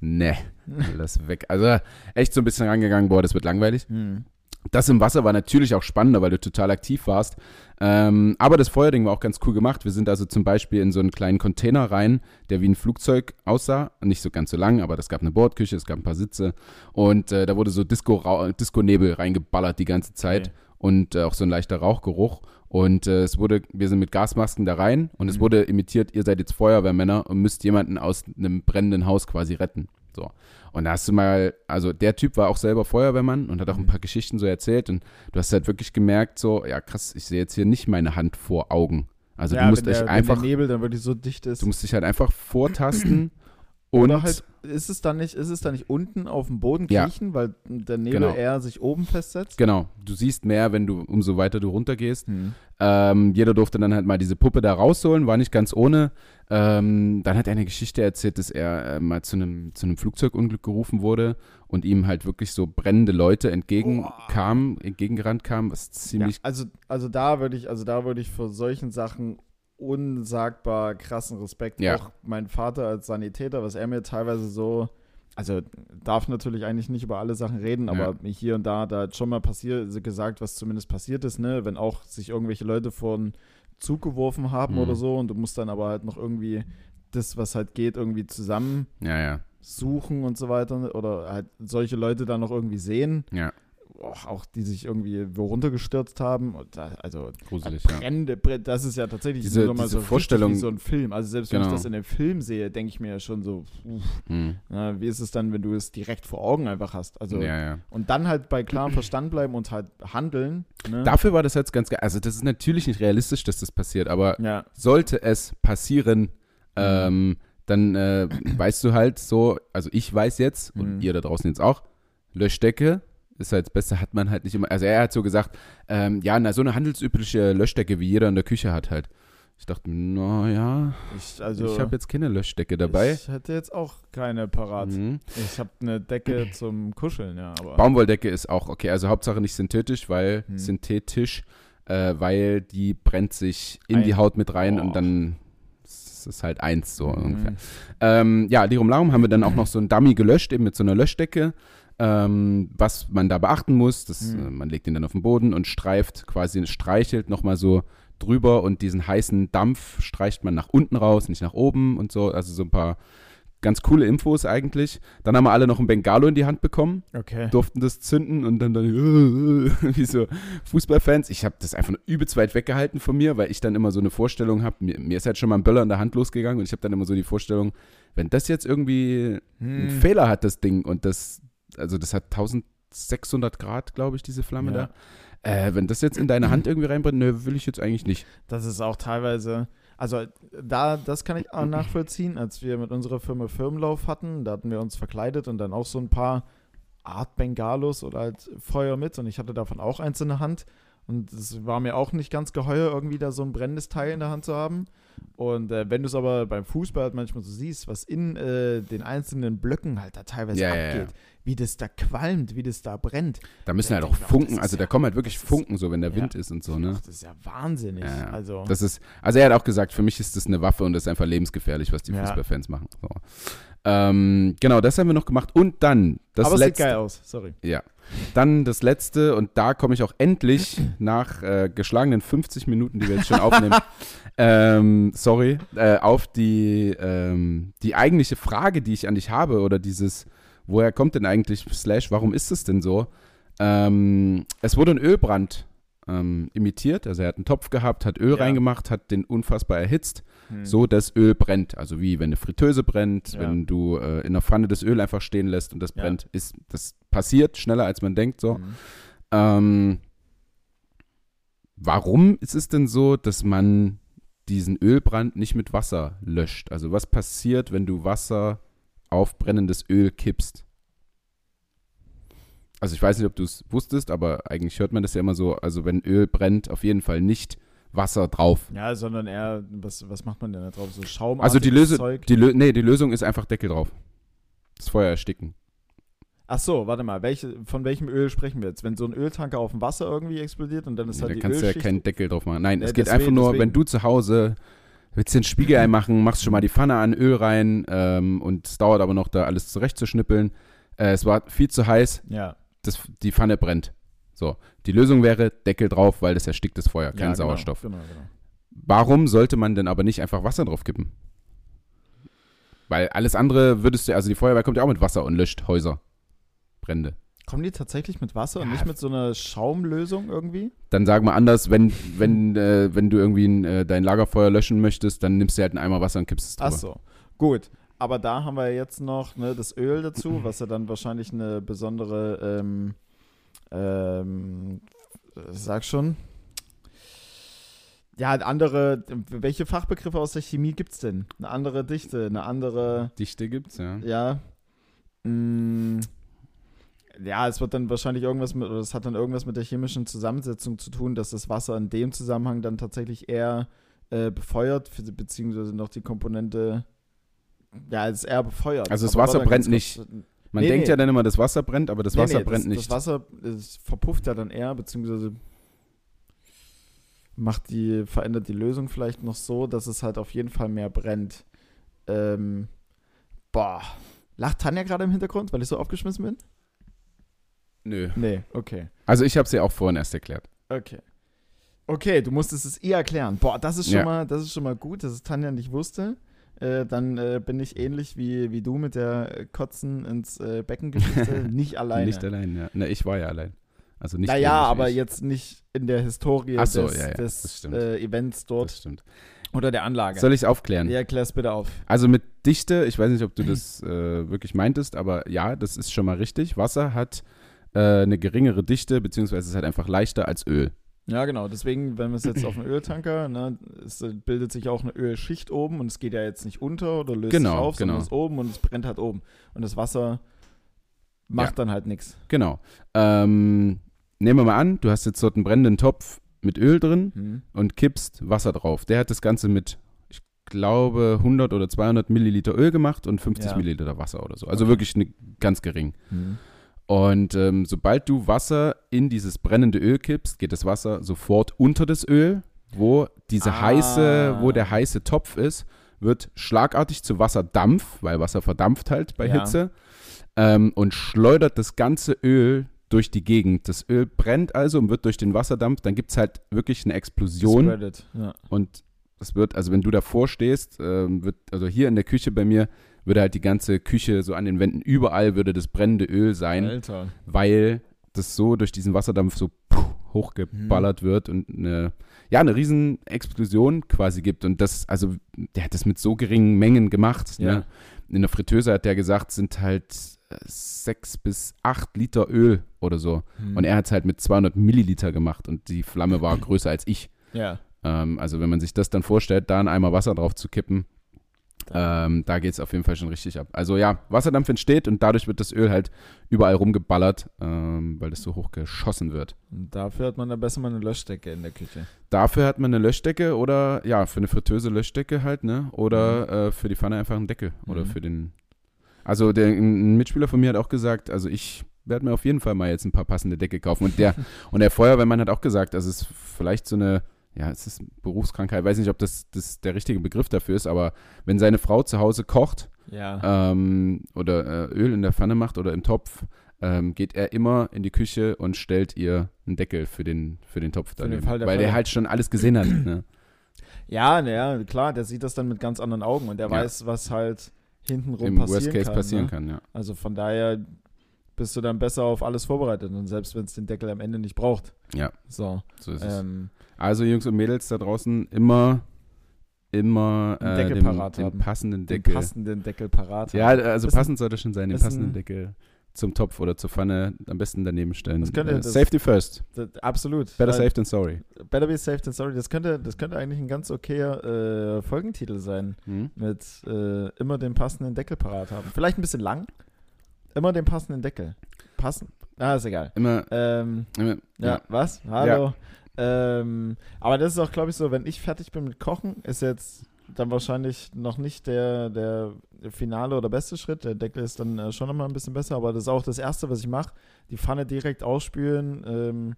S2: Ne, lass weg. Also echt so ein bisschen rangegangen, boah, das wird langweilig.
S1: Hm.
S2: Das im Wasser war natürlich auch spannender, weil du total aktiv warst. Ähm, aber das Feuerding war auch ganz cool gemacht. Wir sind also zum Beispiel in so einen kleinen Container rein, der wie ein Flugzeug aussah. Nicht so ganz so lang, aber es gab eine Bordküche, es gab ein paar Sitze. Und äh, da wurde so Disco-Nebel reingeballert die ganze Zeit.
S1: Okay.
S2: Und äh, auch so ein leichter Rauchgeruch. Und äh, es wurde, wir sind mit Gasmasken da rein und es
S1: Mhm.
S2: wurde imitiert, ihr seid jetzt Feuerwehrmänner und müsst jemanden aus einem brennenden Haus quasi retten. So. Und da hast du mal, also der Typ war auch selber Feuerwehrmann und hat auch ein
S1: Mhm.
S2: paar Geschichten so erzählt und du hast halt wirklich gemerkt, so, ja krass, ich sehe jetzt hier nicht meine Hand vor Augen. Also
S1: ja,
S2: du musst dich einfach,
S1: Nebel dann wirklich so dicht ist.
S2: du musst dich halt einfach vortasten und
S1: Oder halt, ist es dann nicht, ist es dann nicht unten auf dem Boden
S2: Ja.
S1: kriechen, weil der Nebel
S2: Genau.
S1: eher sich oben festsetzt?
S2: genau, du siehst mehr, wenn du, umso weiter du runtergehst.
S1: Hm.
S2: Ähm, jeder durfte dann halt mal diese Puppe da rausholen, war nicht ganz ohne. Ähm, dann hat er eine Geschichte erzählt, dass er äh, mal zu einem, zu einem Flugzeugunglück gerufen wurde und ihm halt wirklich so brennende Leute entgegenkamen, entgegengerannt kamen, was
S1: Ja,
S2: ziemlich
S1: also, also da würde ich, also da würde ich vor solchen Sachen unsagbar krassen Respekt.
S2: Ja.
S1: Auch mein Vater als Sanitäter, was er mir teilweise so, also darf natürlich eigentlich nicht über alle Sachen reden, aber hier und da, da hat schon mal passiert, gesagt, was zumindest passiert ist, ne, wenn auch sich irgendwelche Leute vor einen Zug geworfen haben
S2: Mhm.
S1: oder so und du musst dann aber halt noch irgendwie das, was halt geht, irgendwie zusammen
S2: ja, ja,
S1: suchen und so weiter oder halt solche Leute dann noch irgendwie sehen,
S2: ja,
S1: auch die sich irgendwie wo runtergestürzt haben. Und da, also
S2: gruselig, ja.
S1: brennende, Bre- das ist ja tatsächlich
S2: Diese-
S1: so
S2: diese
S1: so
S2: Vorstellung-
S1: wie so ein Film. Also selbst wenn
S2: Genau.
S1: ich das in einem Film sehe, denke ich mir ja schon so, uff,
S2: Hm.
S1: na, wie ist es dann, wenn du es direkt vor Augen einfach hast? Also
S2: Ja, ja.
S1: und dann halt bei klarem Verstand bleiben und halt handeln. Ne?
S2: Dafür war das jetzt ganz geil. Also, das ist natürlich nicht realistisch, dass das passiert, aber
S1: ja,
S2: sollte es passieren, ähm, dann äh, weißt du halt so, also ich weiß jetzt und
S1: Mhm.
S2: ihr da draußen jetzt auch, Löschdecke ist halt das Beste, hat man halt nicht immer. Also er hat so gesagt, ähm, ja, na, so eine handelsübliche Löschdecke, wie jeder in der Küche hat halt. Ich dachte, naja,
S1: ich, also
S2: ich habe jetzt keine Löschdecke dabei.
S1: Ich hätte jetzt auch keine parat.
S2: Mhm.
S1: Ich habe eine Decke zum Kuscheln, ja. Aber
S2: Baumwolldecke ist auch okay. Also Hauptsache nicht synthetisch, weil
S1: Hm.
S2: synthetisch, äh, weil die brennt sich in die
S1: Ein-
S2: Haut mit rein
S1: Oh.
S2: und dann ist es halt eins so
S1: Mhm.
S2: ungefähr. Ähm, ja, Lirum Larum haben wir dann auch noch so ein Dummy gelöscht, eben mit so einer Löschdecke. Ähm, was man da beachten muss, das,
S1: Mhm.
S2: äh, man legt ihn dann auf den Boden und streift, quasi streichelt nochmal so drüber und diesen heißen Dampf streicht man nach unten raus, nicht nach oben und so. Also so ein paar ganz coole Infos eigentlich. Dann haben wir alle noch ein Bengalo in die Hand bekommen
S1: Okay.
S2: durften das zünden und dann, dann wie so Fußballfans. Ich habe das einfach nur übelst weit weggehalten von mir, weil ich dann immer so eine Vorstellung habe. Mir, mir ist halt schon mal ein Böller in der Hand losgegangen und ich habe dann immer so die Vorstellung, wenn das jetzt irgendwie einen
S1: Hm.
S2: Fehler hat, das Ding, und das, also das hat 1600 Grad, glaube ich, diese Flamme
S1: Ja.
S2: da. Äh, wenn das jetzt in deine Hand irgendwie reinbrennt, nö, will ich jetzt eigentlich nicht.
S1: Das ist auch teilweise, also da, das kann ich auch nachvollziehen, als wir mit unserer Firma Firmenlauf hatten, da hatten wir uns verkleidet und dann auch so ein paar Art Bengalos oder halt Feuer mit und ich hatte davon auch eins in der Hand und es war mir auch nicht ganz geheuer, irgendwie da so ein brennendes Teil in der Hand zu haben. Und äh, wenn du es aber beim Fußball halt manchmal so siehst, was in äh, den einzelnen Blöcken halt da teilweise
S2: Ja, ja,
S1: abgeht,
S2: ja.
S1: Wie das da qualmt, wie das da brennt.
S2: Da müssen
S1: Ja,
S2: halt auch
S1: das
S2: Funken, also da kommen halt wirklich Funken, so wenn der
S1: ja.
S2: Wind ist und so, ne?
S1: Ach, das ist ja wahnsinnig.
S2: Ja.
S1: Also,
S2: Das ist, also er hat auch gesagt, für mich ist das eine Waffe und das ist einfach lebensgefährlich, was die. Fußballfans machen. So. Ähm, genau, das haben wir noch gemacht. Und dann das
S1: aber es sieht
S2: letzte.
S1: geil aus, sorry.
S2: Ja. Dann das letzte und da komme ich auch endlich nach äh, geschlagenen 50 Minuten, die wir jetzt schon aufnehmen, ähm, sorry, äh, auf die, ähm, die eigentliche Frage, die ich an dich habe oder dieses, woher kommt denn eigentlich Slash, warum ist es denn so? Ähm, es wurde ein Ölbrand ähm, imitiert, also er hat einen Topf gehabt, hat Öl
S1: Ja.
S2: reingemacht, hat den unfassbar erhitzt
S1: Hm.
S2: so dass Öl brennt. Also wie wenn eine Fritteuse brennt,
S1: Ja.
S2: wenn du äh, in der Pfanne das Öl einfach stehen lässt und das
S1: Ja.
S2: brennt, ist das passiert schneller als man denkt. So.
S1: Mhm.
S2: Ähm, warum ist es denn so, dass man diesen Ölbrand nicht mit Wasser löscht? Also was passiert, wenn du Wasser auf brennendes Öl kippst? Also ich weiß nicht, ob du es wusstest, aber eigentlich hört man das ja immer so, also wenn Öl brennt, auf jeden Fall nicht Wasser drauf.
S1: Ja, sondern eher, was, was macht man denn da drauf? So Schaum.
S2: Also die, Löse,
S1: Zeug.
S2: die, Lö nee, die Lösung ist einfach Deckel drauf. Das Feuer ersticken.
S1: Ach so, warte mal, welche, von welchem Öl sprechen wir jetzt? Wenn so ein Öltanker auf dem Wasser irgendwie explodiert und dann ist
S2: Ja,
S1: halt
S2: da
S1: die
S2: kannst du ja keinen Deckel drauf machen. Nein,
S1: Ja,
S2: es geht
S1: deswegen-
S2: einfach nur,
S1: deswegen.
S2: wenn du zu Hause willst den Spiegelei machen, machst schon mal die Pfanne an, Öl rein ähm, und es dauert aber noch, da alles zurechtzuschnippeln. Äh, es war viel zu heiß,
S1: ja,
S2: das, die Pfanne brennt. So, die Lösung wäre Deckel drauf, weil das erstickt das Feuer, kein
S1: ja,
S2: Sauerstoff.
S1: Genau, genau, genau.
S2: Warum sollte man denn aber nicht einfach Wasser drauf kippen? Weil alles andere würdest du, also die Feuerwehr kommt ja auch mit Wasser und löscht Häuser. Brände.
S1: Kommen die tatsächlich mit Wasser und
S2: Ja.
S1: nicht mit so einer Schaumlösung irgendwie?
S2: Dann sag mal anders, wenn, wenn, äh, wenn du irgendwie ein, äh, dein Lagerfeuer löschen möchtest, dann nimmst du halt einen Eimer Wasser und kippst es drüber.
S1: Ach so, gut. Aber da haben wir jetzt noch ne, das Öl dazu, was ja dann wahrscheinlich eine besondere, ähm, ähm, sag schon, ja, eine andere, welche Fachbegriffe aus der Chemie gibt es denn? Eine andere Dichte, eine andere,
S2: Dichte gibt's, ja.
S1: ja, mh, ja, es wird dann wahrscheinlich irgendwas mit, oder es hat dann irgendwas mit der chemischen Zusammensetzung zu tun, dass das Wasser in dem Zusammenhang dann tatsächlich eher äh, befeuert, beziehungsweise noch die Komponente, ja, es ist eher befeuert.
S2: Also das
S1: Aber
S2: Wasser brennt nicht. Man
S1: Nee,
S2: denkt
S1: nee.
S2: ja dann immer, das Wasser brennt, aber das
S1: Nee,
S2: Wasser brennt
S1: das,
S2: nicht.
S1: Das Wasser es verpufft ja dann eher, beziehungsweise macht die, verändert die Lösung vielleicht noch so, dass es halt auf jeden Fall mehr brennt. Ähm, boah. Lacht Tanja gerade im Hintergrund, weil ich so aufgeschmissen bin?
S2: Nö.
S1: Nee, okay.
S2: Also ich habe es ja auch vorhin erst erklärt.
S1: Okay. Okay, du musstest es ihr erklären. Boah, das ist schon
S2: Ja.
S1: mal, das ist schon mal gut, dass es Tanja nicht wusste. Äh, dann äh, bin ich ähnlich wie, wie du mit der Kotzen ins äh, Becken Geschichte nicht alleine.
S2: Nicht allein, ja. Na, ich war ja allein. Also nicht
S1: naja, aber
S2: ich.
S1: jetzt nicht in der Historie
S2: so,
S1: des,
S2: ja, ja,
S1: des äh, Events dort
S2: Das stimmt.
S1: oder der Anlage.
S2: Soll ich es aufklären?
S1: ja, klär's bitte auf.
S2: Also mit Dichte, ich weiß nicht, ob du das äh, wirklich meintest, aber ja, das ist schon mal richtig. Wasser hat äh, eine geringere Dichte, beziehungsweise ist halt einfach leichter als Öl.
S1: Ja, genau. Deswegen, wenn wir es jetzt auf einen Öltanker, ne, es bildet sich auch eine Ölschicht oben und es geht ja jetzt nicht unter oder löst
S2: Genau,
S1: sich auf, sondern
S2: genau.
S1: es ist oben und es brennt halt oben. Und das Wasser macht
S2: Ja.
S1: dann halt nichts.
S2: Genau. Ähm, nehmen wir mal an, du hast jetzt dort einen brennenden Topf mit Öl drin
S1: Hm.
S2: und kippst Wasser drauf. Der hat das Ganze mit, ich glaube, 100 oder 200 Milliliter Öl gemacht und 50
S1: Ja.
S2: Milliliter Wasser oder so. Also
S1: Okay.
S2: wirklich ne, ganz gering.
S1: Hm.
S2: Und ähm, sobald du Wasser in dieses brennende Öl kippst, geht das Wasser sofort unter das Öl, wo diese
S1: Ah.
S2: heiße, wo der heiße Topf ist, wird schlagartig zu Wasserdampf, weil Wasser verdampft halt bei
S1: Ja.
S2: Hitze, ähm, und schleudert das ganze Öl durch die Gegend. Das Öl brennt also und wird durch den Wasserdampf, dann gibt es halt wirklich eine Explosion
S1: Spreadet. Ja.
S2: und es wird, also wenn du davor stehst, ähm, wird, also hier in der Küche bei mir, würde halt die ganze Küche so an den Wänden, überall würde das brennende Öl sein
S1: Alter.
S2: weil das so durch diesen Wasserdampf so hochgeballert wird und eine, ja, eine riesen Explosion quasi gibt. Und das, also, der hat das mit so geringen Mengen gemacht.
S1: Ja.
S2: Ne? In der Fritteuse hat der gesagt, sind halt äh, sechs bis acht Liter Öl oder so.
S1: Hm.
S2: Und er hat es halt mit 200 Milliliter gemacht und die Flamme war größer als ich.
S1: Ja.
S2: Ähm, also, wenn man sich das dann vorstellt, da einen Eimer Wasser drauf zu kippen, ähm, da geht es auf jeden Fall schon richtig ab. Also ja, Wasserdampf entsteht und dadurch wird das Öl halt überall rumgeballert, ähm, weil das so hoch geschossen wird.
S1: Und dafür hat man dann besser mal eine Löschdecke in der Küche.
S2: Dafür hat man eine Löschdecke oder ja, für eine Fritteuse Löschdecke halt, ne? Oder äh, für die Pfanne einfach einen Deckel. Oder
S1: Mhm.
S2: für den. Also der, ein Mitspieler von mir hat auch gesagt, also ich werde mir auf jeden Fall mal jetzt ein paar passende Decke kaufen. Und der, und der Feuerwehrmann hat auch gesagt, also es ist vielleicht so eine, ja, es ist Berufskrankheit, weiß nicht, ob das, das der richtige Begriff dafür ist, aber wenn seine Frau zu Hause kocht,
S1: Ja.
S2: ähm, oder äh, Öl in der Pfanne macht oder im Topf, ähm, geht er immer in die Küche und stellt ihr einen Deckel für den, für den Topf
S1: Für den
S2: daneben.
S1: Fall der
S2: weil der halt schon alles gesehen hat. ne?
S1: Ja, naja, klar, der sieht das dann mit ganz anderen Augen und der
S2: Ja.
S1: weiß, was halt hintenrum
S2: Im
S1: passieren
S2: Worst Case
S1: kann.
S2: passieren
S1: ne?
S2: kann, ja.
S1: Also von daher bist du dann besser auf alles vorbereitet und selbst wenn es den Deckel am Ende nicht braucht.
S2: Ja,
S1: So.
S2: so ist es.
S1: Ähm,
S2: Also Jungs und Mädels da draußen, immer, immer
S1: Den
S2: äh,
S1: Deckel
S2: den,
S1: parat
S2: den
S1: haben.
S2: passenden
S1: den
S2: Deckel.
S1: passenden Deckel parat.
S2: ja, also passend sollte schon sein, den passenden Deckel zum Topf oder zur Pfanne am besten daneben stellen.
S1: Könnte-
S2: äh, Safety first.
S1: Das, absolut.
S2: Better safe than sorry.
S1: Better be safe than sorry. Das könnte, das könnte eigentlich ein ganz okayer äh, Folgentitel sein.
S2: Hm?
S1: Mit äh, immer den passenden Deckel parat haben. Vielleicht ein bisschen lang. Immer den passenden Deckel. Passen. Ah, ist egal.
S2: Immer,
S1: Ähm,
S2: immer
S1: ja,
S2: ja.
S1: was? Hallo. Ähm, aber das ist auch, glaube ich, so, wenn ich fertig bin mit Kochen, ist jetzt dann wahrscheinlich noch nicht der, der finale oder beste Schritt. Der Deckel ist dann äh, schon nochmal ein bisschen besser, aber das ist auch das Erste, was ich mache. Die Pfanne direkt ausspülen. Ähm,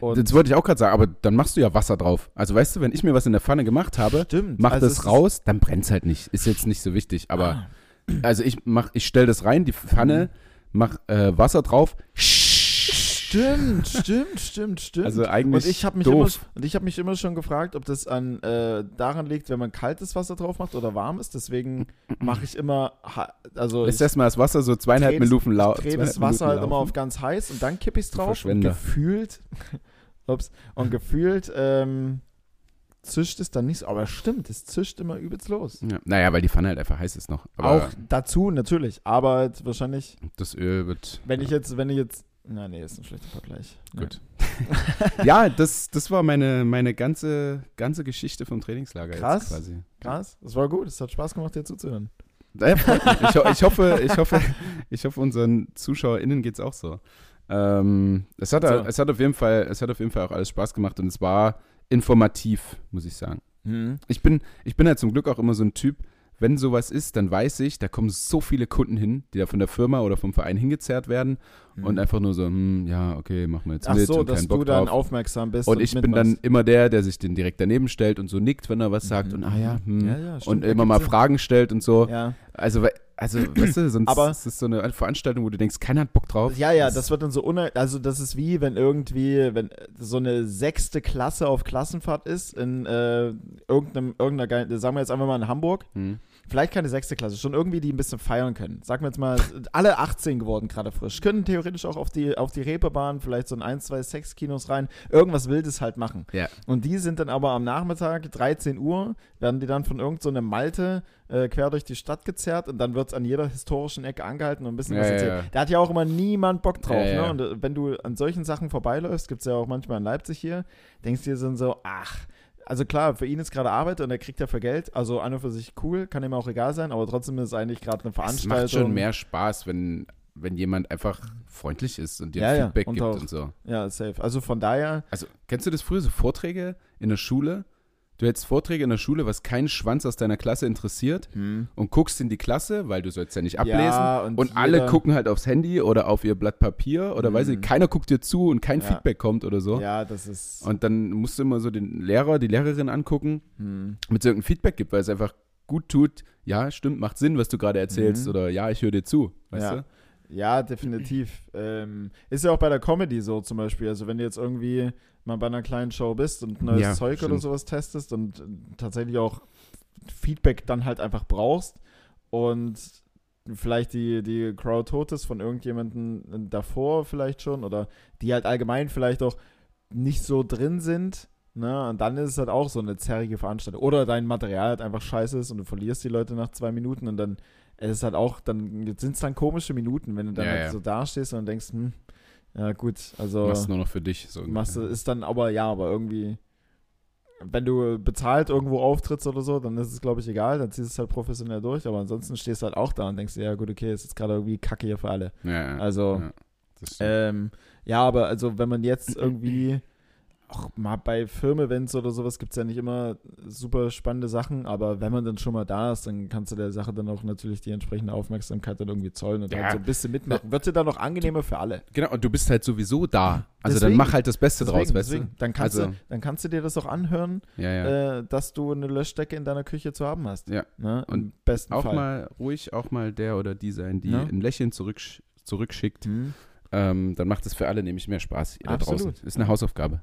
S2: Das wollte ich auch gerade sagen, aber dann machst du ja Wasser drauf. Also weißt du, wenn ich mir was in der Pfanne gemacht habe,
S1: stimmt.
S2: mach
S1: also es
S2: das raus, dann brennt's halt nicht. Ist jetzt nicht so wichtig, aber
S1: Ah,
S2: also ich mach, ich stell das rein, die Pfanne, mach äh, Wasser drauf.
S1: Stimmt, stimmt, stimmt, stimmt.
S2: Also eigentlich
S1: und ich habe mich, immer, und ich hab mich immer schon gefragt, ob das an, äh, daran liegt, wenn man kaltes Wasser drauf macht oder warmes. Deswegen mache ich immer, also
S2: Lässt
S1: ich
S2: erstmal das Wasser so zweieinhalb Minuten lau
S1: drehe
S2: zweieinhalb
S1: das Wasser halt immer auf ganz heiß und dann kippe ich es drauf und gefühlt, ups, und gefühlt ähm, zischt es dann nicht so. Aber stimmt, es zischt immer übelst los.
S2: Ja. Naja, weil die Pfanne halt einfach heiß ist noch. Aber
S1: Auch dazu natürlich, aber wahrscheinlich,
S2: das Öl wird.
S1: wenn ich jetzt, wenn ich jetzt, na nee, ist ein schlechter Vergleich. Nee.
S2: Gut. ja, das, das war meine, meine ganze, ganze Geschichte vom Trainingslager
S1: Krass.
S2: jetzt quasi.
S1: Krass, das war gut, es hat Spaß gemacht, dir zuzuhören.
S2: Ja, ich, ich, hoffe, ich, hoffe, ich hoffe, unseren ZuschauerInnen geht es auch so. Ähm, es, hat,
S1: So.
S2: es, hat auf jeden Fall, es hat auf jeden Fall auch alles Spaß gemacht und es war informativ, muss ich sagen.
S1: Mhm.
S2: Ich bin, ich bin halt zum Glück auch immer so ein Typ, wenn sowas ist, dann weiß ich, da kommen so viele Kunden hin, die da von der Firma oder vom Verein hingezerrt werden und einfach nur so, hm, ja, okay, machen wir jetzt
S1: Ach
S2: mit
S1: so,
S2: und
S1: dass
S2: keinen
S1: du
S2: Bock
S1: dann
S2: drauf.
S1: aufmerksam bist.
S2: Und ich bin dann immer der, der sich den direkt daneben stellt und so nickt, wenn er was sagt
S1: Mhm.
S2: und ah ja, hm.
S1: Ja, ja, stimmt,
S2: und immer mal
S1: Sinn.
S2: Fragen stellt und so.
S1: Ja.
S2: Also, also weißt du, sonst
S1: Aber-
S2: ist es so eine Veranstaltung, wo du denkst, keiner hat Bock drauf.
S1: Ja, ja, das wird dann so une also das ist wie wenn irgendwie, wenn äh, so eine sechste Klasse auf Klassenfahrt ist in äh, irgendeinem, irgendeiner sagen wir jetzt einfach mal in Hamburg,
S2: Hm.
S1: Vielleicht keine sechste Klasse, schon irgendwie die ein bisschen feiern können. Sagen wir jetzt mal, alle 18 geworden gerade frisch, können theoretisch auch auf die, auf die Reeperbahn, vielleicht so in ein, zwei Sexkinos rein, irgendwas Wildes halt machen.
S2: Ja.
S1: Und die sind dann aber am Nachmittag, 13 Uhr, werden die dann von irgendeiner so einer Malte äh, quer durch die Stadt gezerrt und dann wird es an jeder historischen Ecke angehalten und ein bisschen
S2: Ja,
S1: was erzählt.
S2: ja.
S1: Da hat ja auch immer niemand Bock drauf. Ne? Und äh, wenn du an solchen Sachen vorbeiläufst, gibt es ja auch manchmal in Leipzig hier, denkst du dir dann so, ach, also klar, für ihn ist gerade Arbeit und er kriegt dafür Geld, also an und für sich cool, kann ihm auch egal sein, aber trotzdem ist es eigentlich gerade eine
S2: Es
S1: Veranstaltung.
S2: macht schon mehr Spaß, wenn, wenn jemand einfach freundlich ist und dir
S1: Ja, ja,
S2: Feedback
S1: und
S2: gibt
S1: auch-
S2: und so.
S1: Ja, safe. Also von daher,
S2: Also, kennst du das früher, so Vorträge in der Schule? Du hältst Vorträge in der Schule, was keinen Schwanz aus deiner Klasse interessiert und guckst in die Klasse, weil du sollst ja nicht ablesen.
S1: Ja, und
S2: und alle gucken halt aufs Handy oder auf ihr Blatt Papier oder weiß ich, keiner guckt dir zu und kein
S1: Ja.
S2: Feedback kommt oder so.
S1: ja, das ist.
S2: Und dann musst du immer so den Lehrer, die Lehrerin angucken,
S1: hm.
S2: mit so irgendeinem Feedback gibt, weil es einfach gut tut, ja, stimmt, macht Sinn, was du gerade erzählst
S1: Mhm.
S2: oder ja, ich höre dir zu, weißt
S1: Ja.
S2: du?
S1: Ja, definitiv. ähm, ist ja auch bei der Comedy so zum Beispiel. Also wenn du jetzt irgendwie mal bei einer kleinen Show bist und neues
S2: Ja,
S1: Zeug oder
S2: stimmt.
S1: sowas testest und äh, tatsächlich auch Feedback dann halt einfach brauchst und vielleicht die, die Crowd tot ist von irgendjemandem davor vielleicht schon oder die halt allgemein vielleicht auch nicht so drin sind, ne, und dann ist es halt auch so eine zerrige Veranstaltung. Oder dein Material halt einfach scheiße ist und du verlierst die Leute nach zwei Minuten und dann es ist halt auch, dann sind es dann komische Minuten, wenn du dann
S2: Ja,
S1: halt
S2: ja.
S1: so dastehst und denkst, hm, ja gut, also
S2: Machst nur noch für dich. So
S1: machst du, ist dann aber, ja, aber irgendwie, wenn du bezahlt irgendwo auftrittst oder so, dann ist es, glaube ich, egal, dann ziehst du es halt professionell durch, aber ansonsten stehst du halt auch da und denkst, dir, ja gut, okay, es ist gerade irgendwie Kacke hier für alle.
S2: ja.
S1: Also,
S2: ja,
S1: ähm, ja, aber also wenn man jetzt irgendwie auch mal bei Firmen-Events oder sowas gibt es ja nicht immer super spannende Sachen, aber wenn man dann schon mal da ist, dann kannst du der Sache dann auch natürlich die entsprechende Aufmerksamkeit dann irgendwie zollen und
S2: Ja.
S1: halt so ein bisschen mitmachen. Wird dir dann noch angenehmer für alle.
S2: genau, und du bist halt sowieso da. Also
S1: Deswegen.
S2: dann mach halt das Beste draus,
S1: Deswegen,
S2: weißt
S1: deswegen. Dann, kannst
S2: Also-
S1: du, dann kannst du dir das auch anhören,
S2: du? Ja, ja.
S1: äh, dass du eine Löschdecke in deiner Küche zu haben hast.
S2: Ja.
S1: Ne? Im
S2: Und
S1: besten
S2: auch
S1: Fall.
S2: mal ruhig, auch mal der oder die sein, die ein Lächeln zurück, zurückschickt.
S1: Hm.
S2: Ähm, dann macht es für alle nämlich mehr Spaß
S1: Absolut.
S2: draußen. Ist eine Hausaufgabe.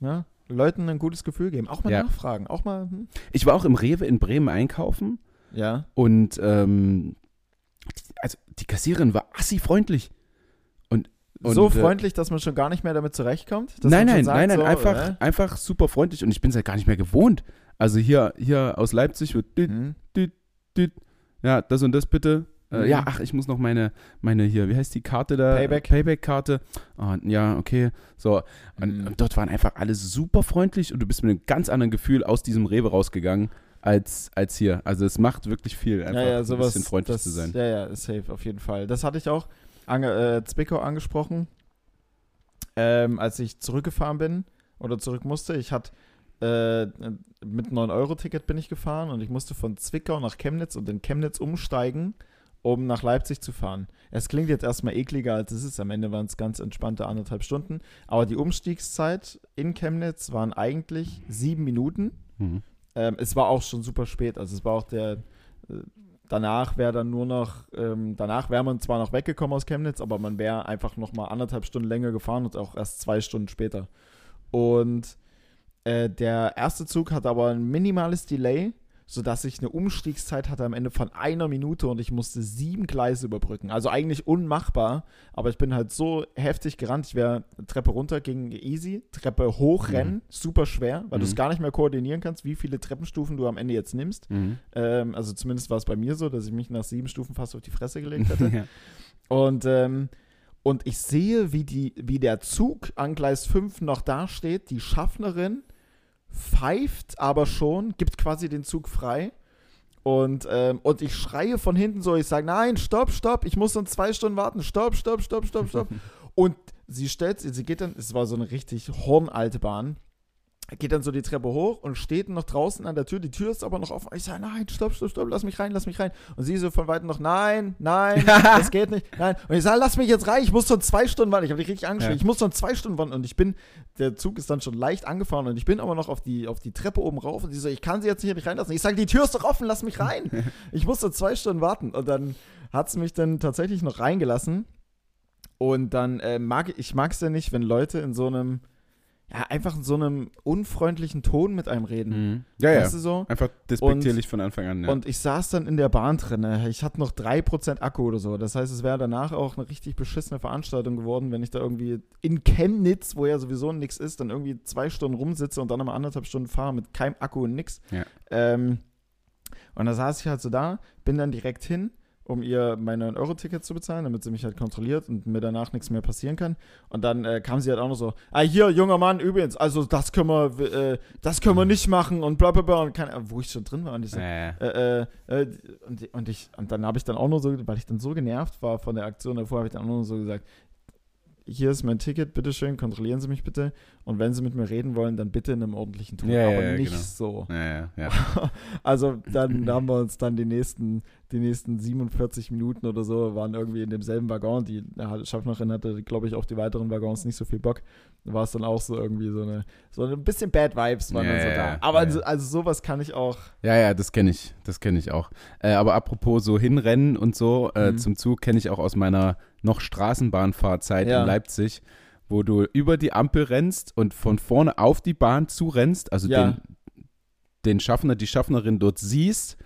S1: Ja? Leuten ein gutes Gefühl geben. Auch mal
S2: Ja.
S1: nachfragen. Auch mal, hm?
S2: Ich war auch im Rewe in Bremen einkaufen
S1: ja.
S2: und ähm, also die Kassiererin war assi freundlich. Und,
S1: so
S2: äh,
S1: freundlich, dass man schon gar nicht mehr damit zurechtkommt?
S2: Nein, nein,
S1: sagt,
S2: nein, nein,
S1: so,
S2: einfach, einfach super freundlich und ich bin es halt gar nicht mehr gewohnt. Also hier, hier aus Leipzig wird düt,
S1: hm?
S2: ja, das und das bitte. Äh,
S1: Mhm.
S2: ja, ach, ich muss noch meine, meine hier, wie heißt die Karte da?
S1: Payback.
S2: Payback-Karte. Ah, ja, okay. So. Und,
S1: Mhm.
S2: und dort waren einfach alle super freundlich und du bist mit einem ganz anderen Gefühl aus diesem Rewe rausgegangen als, als hier. Also es macht wirklich viel, einfach
S1: ja, ja, sowas,
S2: ein bisschen freundlich
S1: das,
S2: zu sein.
S1: Ja, ja, safe, auf jeden Fall. Das hatte ich auch ange, äh, Zwickau angesprochen, ähm, als ich zurückgefahren bin oder zurück musste. Ich hatte Äh, mit 9-Euro-Ticket bin ich gefahren und ich musste von Zwickau nach Chemnitz und in Chemnitz umsteigen, um nach Leipzig zu fahren. Es klingt jetzt erstmal ekliger, als es ist. Am Ende waren es ganz entspannte anderthalb Stunden. Aber die Umstiegszeit in Chemnitz waren eigentlich sieben Minuten.
S2: Mhm.
S1: Ähm, es war auch schon super spät. Also es war auch der. Äh, danach wäre dann nur noch. Ähm, danach wäre man zwar noch weggekommen aus Chemnitz, aber man wäre einfach noch mal anderthalb Stunden länger gefahren und auch erst zwei Stunden später. Und äh, der erste Zug hatte aber ein minimales Delay, sodass ich eine Umstiegszeit hatte am Ende von einer Minute und ich musste sieben Gleise überbrücken. Also eigentlich unmachbar, aber ich bin halt so heftig gerannt. Ich wäre Treppe runter, ging easy, Treppe hochrennen,
S2: Mhm.
S1: super schwer, weil du es
S2: Mhm.
S1: gar nicht mehr koordinieren kannst, wie viele Treppenstufen du am Ende jetzt nimmst.
S2: Mhm.
S1: Ähm, also zumindest war es bei mir so, dass ich mich nach sieben Stufen fast auf die Fresse gelegt hätte.
S2: ja.
S1: Und, ähm, und ich sehe, wie, die, wie der Zug an Gleis 5 noch dasteht. Die Schaffnerin pfeift aber schon, gibt quasi den Zug frei. Und, ähm, und ich schreie von hinten so, ich sage, nein, stopp, stopp, ich muss dann zwei Stunden warten, stopp, stopp, stopp, stopp, stopp. und sie stellt, sie geht dann, es war so eine richtig hornalte Bahn, geht dann so die Treppe hoch und steht noch draußen an der Tür. Die Tür ist aber noch offen. Ich sage, nein, stopp, stopp, stopp, lass mich rein, lass mich rein. Und sie so von weitem noch, nein, nein, das geht nicht, nein. Und ich sage, lass mich jetzt rein, ich muss schon zwei Stunden warten. Ich habe dich richtig angeschrieben,
S2: Ja.
S1: ich muss schon zwei Stunden warten. Und ich bin, der Zug ist dann schon leicht angefahren und ich bin aber noch auf die, auf die Treppe oben rauf und sie so, ich kann sie jetzt hier nicht reinlassen. Ich sage, die Tür ist doch offen, lass mich rein. ich muss so zwei Stunden warten. Und dann hat sie mich dann tatsächlich noch reingelassen. Und dann äh, mag ich, ich mag es ja nicht, wenn Leute in so einem, ja, einfach in so einem unfreundlichen Ton mit einem reden.
S2: Mhm. Ja, ja.
S1: Weißt du so?
S2: Einfach despektierlich von Anfang an. Ja.
S1: Und ich saß dann in der Bahn drin. ne? Ich hatte noch 3% Akku oder so. Das heißt, es wäre danach auch eine richtig beschissene Veranstaltung geworden, wenn ich da irgendwie in Chemnitz, wo ja sowieso nichts ist, dann irgendwie zwei Stunden rumsitze und dann nochmal anderthalb Stunden fahre mit keinem Akku und nix.
S2: Ja.
S1: Ähm, und da saß ich halt so da, bin dann direkt hin, um ihr mein 9-Euro-Ticket zu bezahlen, damit sie mich halt kontrolliert und mir danach nichts mehr passieren kann. Und dann äh, kam sie halt auch noch so, ah, hier, junger Mann, übrigens, also das können wir, äh, das können wir nicht machen und bla bla bla. Und kein, wo ich schon drin war und ich so,
S2: ja.
S1: äh, äh, äh, und, und ich und dann habe ich dann auch nur so, weil ich dann so genervt war von der Aktion davor, habe ich dann auch nur so gesagt, hier ist mein Ticket, bitteschön, kontrollieren Sie mich bitte. Und wenn Sie mit mir reden wollen, dann bitte in einem ordentlichen Ton,
S2: Ja,
S1: aber
S2: ja,
S1: nicht
S2: genau.
S1: so.
S2: Ja.
S1: Also dann haben wir uns dann die nächsten, die nächsten 47 Minuten oder so waren irgendwie in demselben Waggon. Die Schaffnerin hatte, glaube ich, auf die weiteren Waggons nicht so viel Bock. Da war es dann auch so irgendwie so eine, so ein bisschen Bad Vibes waren dann so da. Aber also, also sowas kann ich auch.
S2: Ja, ja, das kenne ich. Das kenne ich auch. Äh, aber apropos so hinrennen und so äh,
S1: Mhm.
S2: zum Zug kenne ich auch aus meiner noch Straßenbahnfahrzeit
S1: Ja.
S2: in Leipzig, wo du über die Ampel rennst und von vorne auf die Bahn zurennst, also
S1: Ja.
S2: den, den Schaffner, die Schaffnerin dort siehst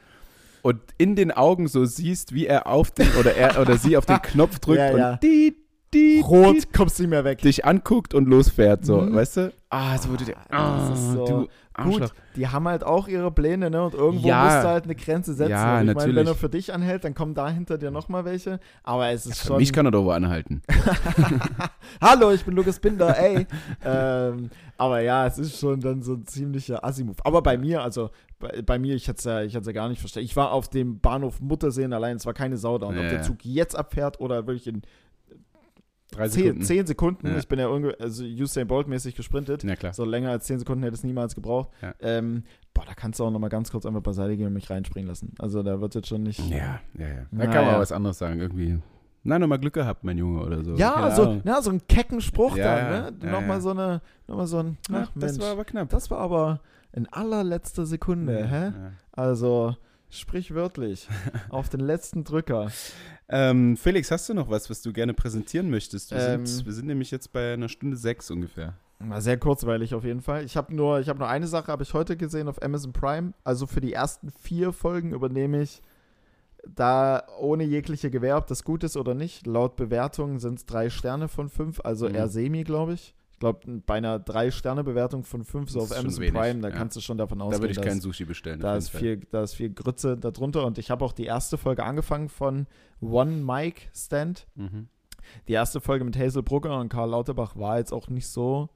S2: und in den Augen so siehst, wie er auf den oder er oder sie auf den Knopf drückt
S1: Ja, ja.
S2: und die, die,
S1: Rot,
S2: die,
S1: kommst du nicht mehr weg.
S2: dich anguckt und losfährt, so,
S1: Mhm.
S2: weißt du? Ah, so wurde der.
S1: Ah, das ist
S2: Ah,
S1: so-
S2: du Arschloch.
S1: Gut, die haben halt auch ihre Pläne, ne? Und irgendwo
S2: Ja.
S1: musst du halt eine Grenze setzen.
S2: Ja,
S1: ich meine, wenn
S2: natürlich.
S1: er für dich anhält, dann kommen da hinter dir nochmal welche. Aber es ist
S2: Für
S1: schon.
S2: mich kann er doch wo anhalten.
S1: Hallo, ich bin Lukas Binder, ey. ähm, aber ja, es ist schon dann so ein ziemlicher Assi-Move. Aber bei mir, also bei, bei mir, ich hatte es ja, ich ja gar nicht verstanden. Ich war auf dem Bahnhof Mutterseen allein, es war keine Sau da. Und
S2: Ja,
S1: ob der
S2: ja.
S1: Zug jetzt abfährt oder wirklich in
S2: Drei
S1: 10
S2: Sekunden.
S1: Sekunden, Sekunden
S2: Ja.
S1: ich bin ja also Usain Bolt-mäßig gesprintet.
S2: Ja, klar.
S1: So länger als 10 Sekunden hätte es niemals gebraucht.
S2: Ja.
S1: Ähm, boah, da kannst du auch noch mal ganz kurz einfach beiseite gehen und mich reinspringen lassen. Also da wird jetzt schon nicht.
S2: Ja, ja, ja. Da kann man was anderes sagen. Irgendwie, na, nochmal Glück gehabt, mein Junge, oder so.
S1: Ja, so, na, so einen kecken Spruch dann, ne? nochmal so eine, nochmal so ein, ach
S2: das
S1: Mensch,
S2: war aber knapp.
S1: das war aber in allerletzter Sekunde, hä? Also, sprichwörtlich, auf den letzten Drücker.
S2: Ähm, Felix, hast du noch was, was du gerne präsentieren möchtest? Wir,
S1: Ähm.
S2: sind, wir sind nämlich jetzt bei einer Stunde sechs ungefähr.
S1: War sehr kurzweilig auf jeden Fall. Ich habe nur, ich habe nur eine Sache, habe ich heute gesehen auf Amazon Prime. Also für die ersten vier Folgen übernehme ich da ohne jegliche Gewähr, ob das gut ist oder nicht. Laut Bewertung sind es drei Sterne von fünf, also
S2: Mhm.
S1: eher semi, glaube ich. Ich glaube, bei einer Drei-Sterne-Bewertung von fünf so auf Amazon Prime, da
S2: ja.
S1: kannst du schon davon
S2: Da
S1: ausgehen,
S2: würde ich
S1: dass,
S2: keinen Sushi bestellen.
S1: da, ist
S2: Fall.
S1: viel, da ist viel Grütze darunter. Und ich habe auch die erste Folge angefangen von One Mic Stand.
S2: Mhm.
S1: Die erste Folge mit Hazel Brugger und Karl Lauterbach war jetzt auch nicht so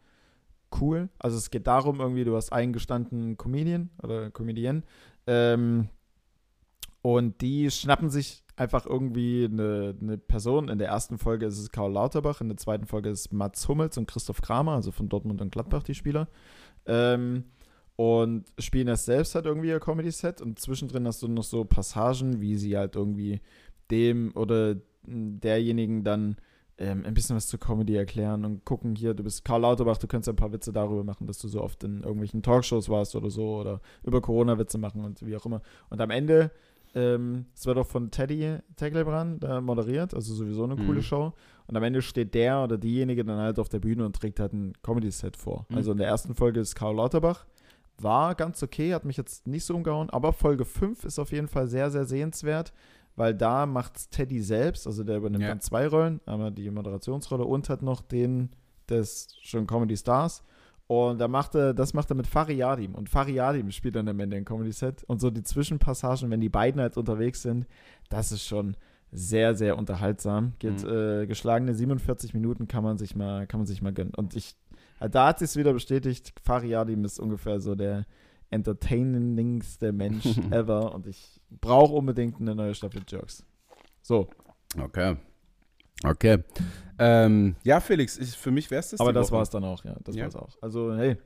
S1: cool. Also es geht darum, irgendwie, du hast einen gestandenen Comedian oder Comedian ähm, und die schnappen sich einfach irgendwie eine, eine Person. In der ersten Folge ist es Karl Lauterbach, in der zweiten Folge ist Mats Hummels und Christoph Kramer, also von Dortmund und Gladbach die Spieler. Ähm, und spielen das selbst halt irgendwie ihr Comedy-Set und zwischendrin hast du noch so Passagen, wie sie halt irgendwie dem oder derjenigen dann ähm, ein bisschen was zur Comedy erklären und gucken hier, du bist Karl Lauterbach, du könntest ein paar Witze darüber machen, dass du so oft in irgendwelchen Talkshows warst oder so oder über Corona-Witze machen und wie auch immer. Und am Ende, ähm, es wird auch von Teddy Tecklebrand äh, moderiert, also sowieso eine mhm. coole Show. Und am Ende steht der oder diejenige dann halt auf der Bühne und trägt halt ein Comedy-Set vor. Mhm. Also in der ersten Folge ist Karl Lauterbach. War ganz okay, hat mich jetzt nicht so umgehauen, aber Folge 5 ist auf jeden Fall sehr, sehr sehenswert weil da macht Teddy selbst, also der übernimmt ja. dann zwei Rollen, einmal die Moderationsrolle und hat noch den des schon Comedy Stars. Und da macht er, das macht er mit Fariadim. Und Fariadim spielt dann am Ende ein Comedy-Set. Und so die Zwischenpassagen, wenn die beiden halt unterwegs sind, das ist schon sehr, sehr unterhaltsam. Geht mhm. äh, geschlagene 47 Minuten kann man sich mal, kann man sich mal gönnen. Und ich, da hat sich es wieder bestätigt, Fariadim ist ungefähr so der, entertainingste Mensch ever und ich brauche unbedingt eine neue Staffel Jerks. So.
S2: Okay. Okay. Ähm, ja, Felix, ich, für mich wäre es das.
S1: Aber das war es dann auch, ja. Das ja. war es auch. Also, hey.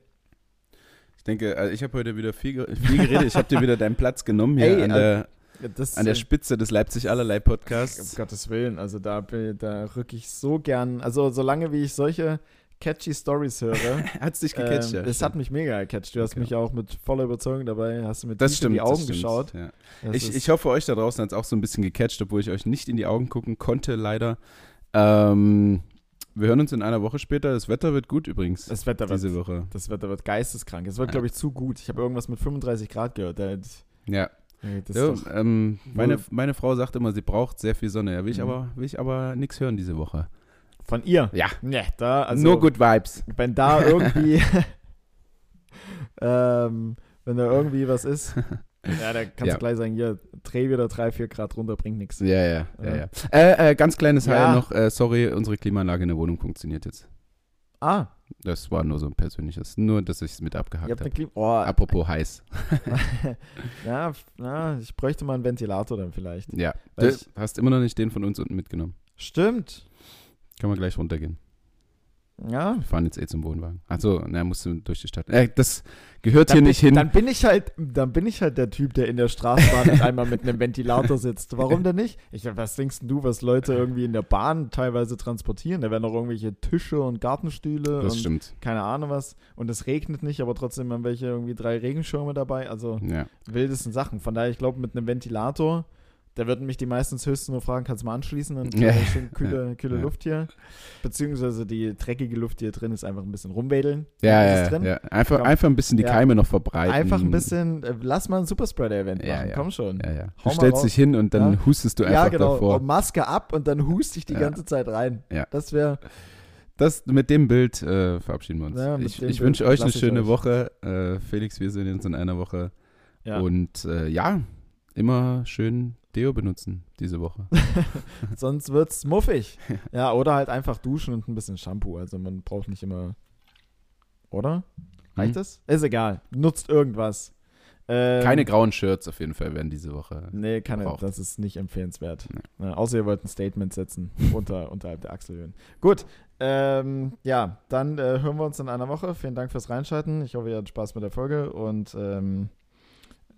S2: Ich denke, also ich habe heute wieder viel, viel geredet. ich habe dir wieder deinen Platz genommen hier hey, an, der, das, an der Spitze des Leipzig allerlei Podcasts.
S1: Um Gottes Willen, also da, da rücke ich so gern. Also, solange wie ich solche catchy Stories höre.
S2: hat es dich gecatcht, ähm,
S1: ja. Es hat mich mega gecatcht. Du hast okay. mich auch mit voller Überzeugung dabei, hast du mit das stimmt, in die Augen geschaut.
S2: Ja. Ich, ich hoffe, euch da draußen hat es auch so ein bisschen gecatcht, obwohl ich euch nicht in die Augen gucken konnte, leider. Ähm, wir hören uns in einer Woche später. Das Wetter wird gut übrigens.
S1: Das Wetter
S2: diese
S1: wird,
S2: Woche.
S1: Das Wetter wird geisteskrank. Es wird, ja. glaube ich, zu gut. Ich habe irgendwas mit 35 Grad gehört.
S2: Ja. So, ähm, meine, meine Frau sagt immer, sie braucht sehr viel Sonne. Ja, will ich mhm. aber, aber nichts hören diese Woche.
S1: Von ihr?
S2: Ja.
S1: Nee, da, also,
S2: Nur Good Vibes.
S1: Wenn da irgendwie, ähm, wenn da irgendwie was ist, ja, da kannst ja. du gleich sagen, hier, dreh wieder drei, vier Grad runter, bringt nichts.
S2: Ja, ja, ja, ja. Äh, äh, ganz kleines ja. Teil noch, äh, sorry, unsere Klimaanlage in der Wohnung funktioniert jetzt.
S1: Ah.
S2: Das war nur so ein persönliches, nur, dass ich es mit abgehakt habe.
S1: Oh,
S2: Apropos heiß.
S1: ja, na, ich bräuchte mal einen Ventilator dann vielleicht.
S2: Ja, du ich, hast immer noch nicht den von uns unten mitgenommen.
S1: Stimmt.
S2: Können wir gleich runtergehen.
S1: Ja.
S2: Wir fahren jetzt eh zum Wohnwagen. Achso, na, musst du durch die Stadt. Äh, das gehört dann hier
S1: bin,
S2: nicht hin.
S1: Dann bin ich halt, dann bin ich halt der Typ, der in der Straßenbahn einmal mit einem Ventilator sitzt. Warum denn nicht? Ich was denkst du, was Leute irgendwie in der Bahn teilweise transportieren? Da werden noch irgendwelche Tische und Gartenstühle
S2: das
S1: und
S2: stimmt.
S1: keine Ahnung was. Und es regnet nicht, aber trotzdem haben welche irgendwie drei Regenschirme dabei. Also ja. wildesten Sachen. Von daher, ich glaube, mit einem Ventilator da würden mich die meistens höchstens nur fragen, kannst du mal anschließen? Dann ja. schön kühle, kühle ja. Luft hier. Beziehungsweise die dreckige Luft, die hier drin ist, einfach ein bisschen rumwedeln.
S2: Ja, ja, ja. Einfach, Komm. einfach ein bisschen die Keime noch verbreiten.
S1: Einfach ein bisschen, äh, lass mal ein Superspreader-Event machen. Komm schon.
S2: Ja, ja. Du stellst dich hin und dann hustest du einfach ja, genau. davor.
S1: Und Maske ab und dann hust dich die ganze Zeit rein.
S2: Ja.
S1: Das wäre...
S2: Das, mit dem Bild äh, verabschieden wir uns. Ja, ich ich wünsche euch eine schöne euch. Woche. Äh, Felix, wir sehen uns in einer Woche. Ja. Und äh, ja, immer schön Deo benutzen diese Woche.
S1: Sonst wird's muffig. Ja, oder halt einfach duschen und ein bisschen Shampoo. Also man braucht nicht immer. Oder? Reicht mhm. das? Ist egal. Nutzt irgendwas.
S2: Ähm, keine grauen Shirts auf jeden Fall werden diese Woche.
S1: Nee, keine, gebraucht. das ist nicht empfehlenswert. Nee. Ja, außer ihr wollt ein Statement setzen unter, unterhalb der Achselhöhen. Gut, ähm, ja, dann äh, hören wir uns in einer Woche. Vielen Dank fürs Reinschalten. Ich hoffe, ihr hattet Spaß mit der Folge und ähm, äh,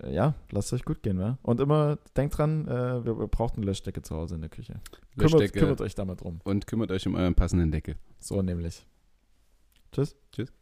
S1: ja, lasst euch gut gehen, wa? Und immer denkt dran, äh, wir, wir brauchen eine Löschdecke zu Hause in der Küche. Kümmert, kümmert euch da mal drum.
S2: Und kümmert euch um euren passenden Deckel.
S1: So nämlich. Tschüss.
S2: Tschüss.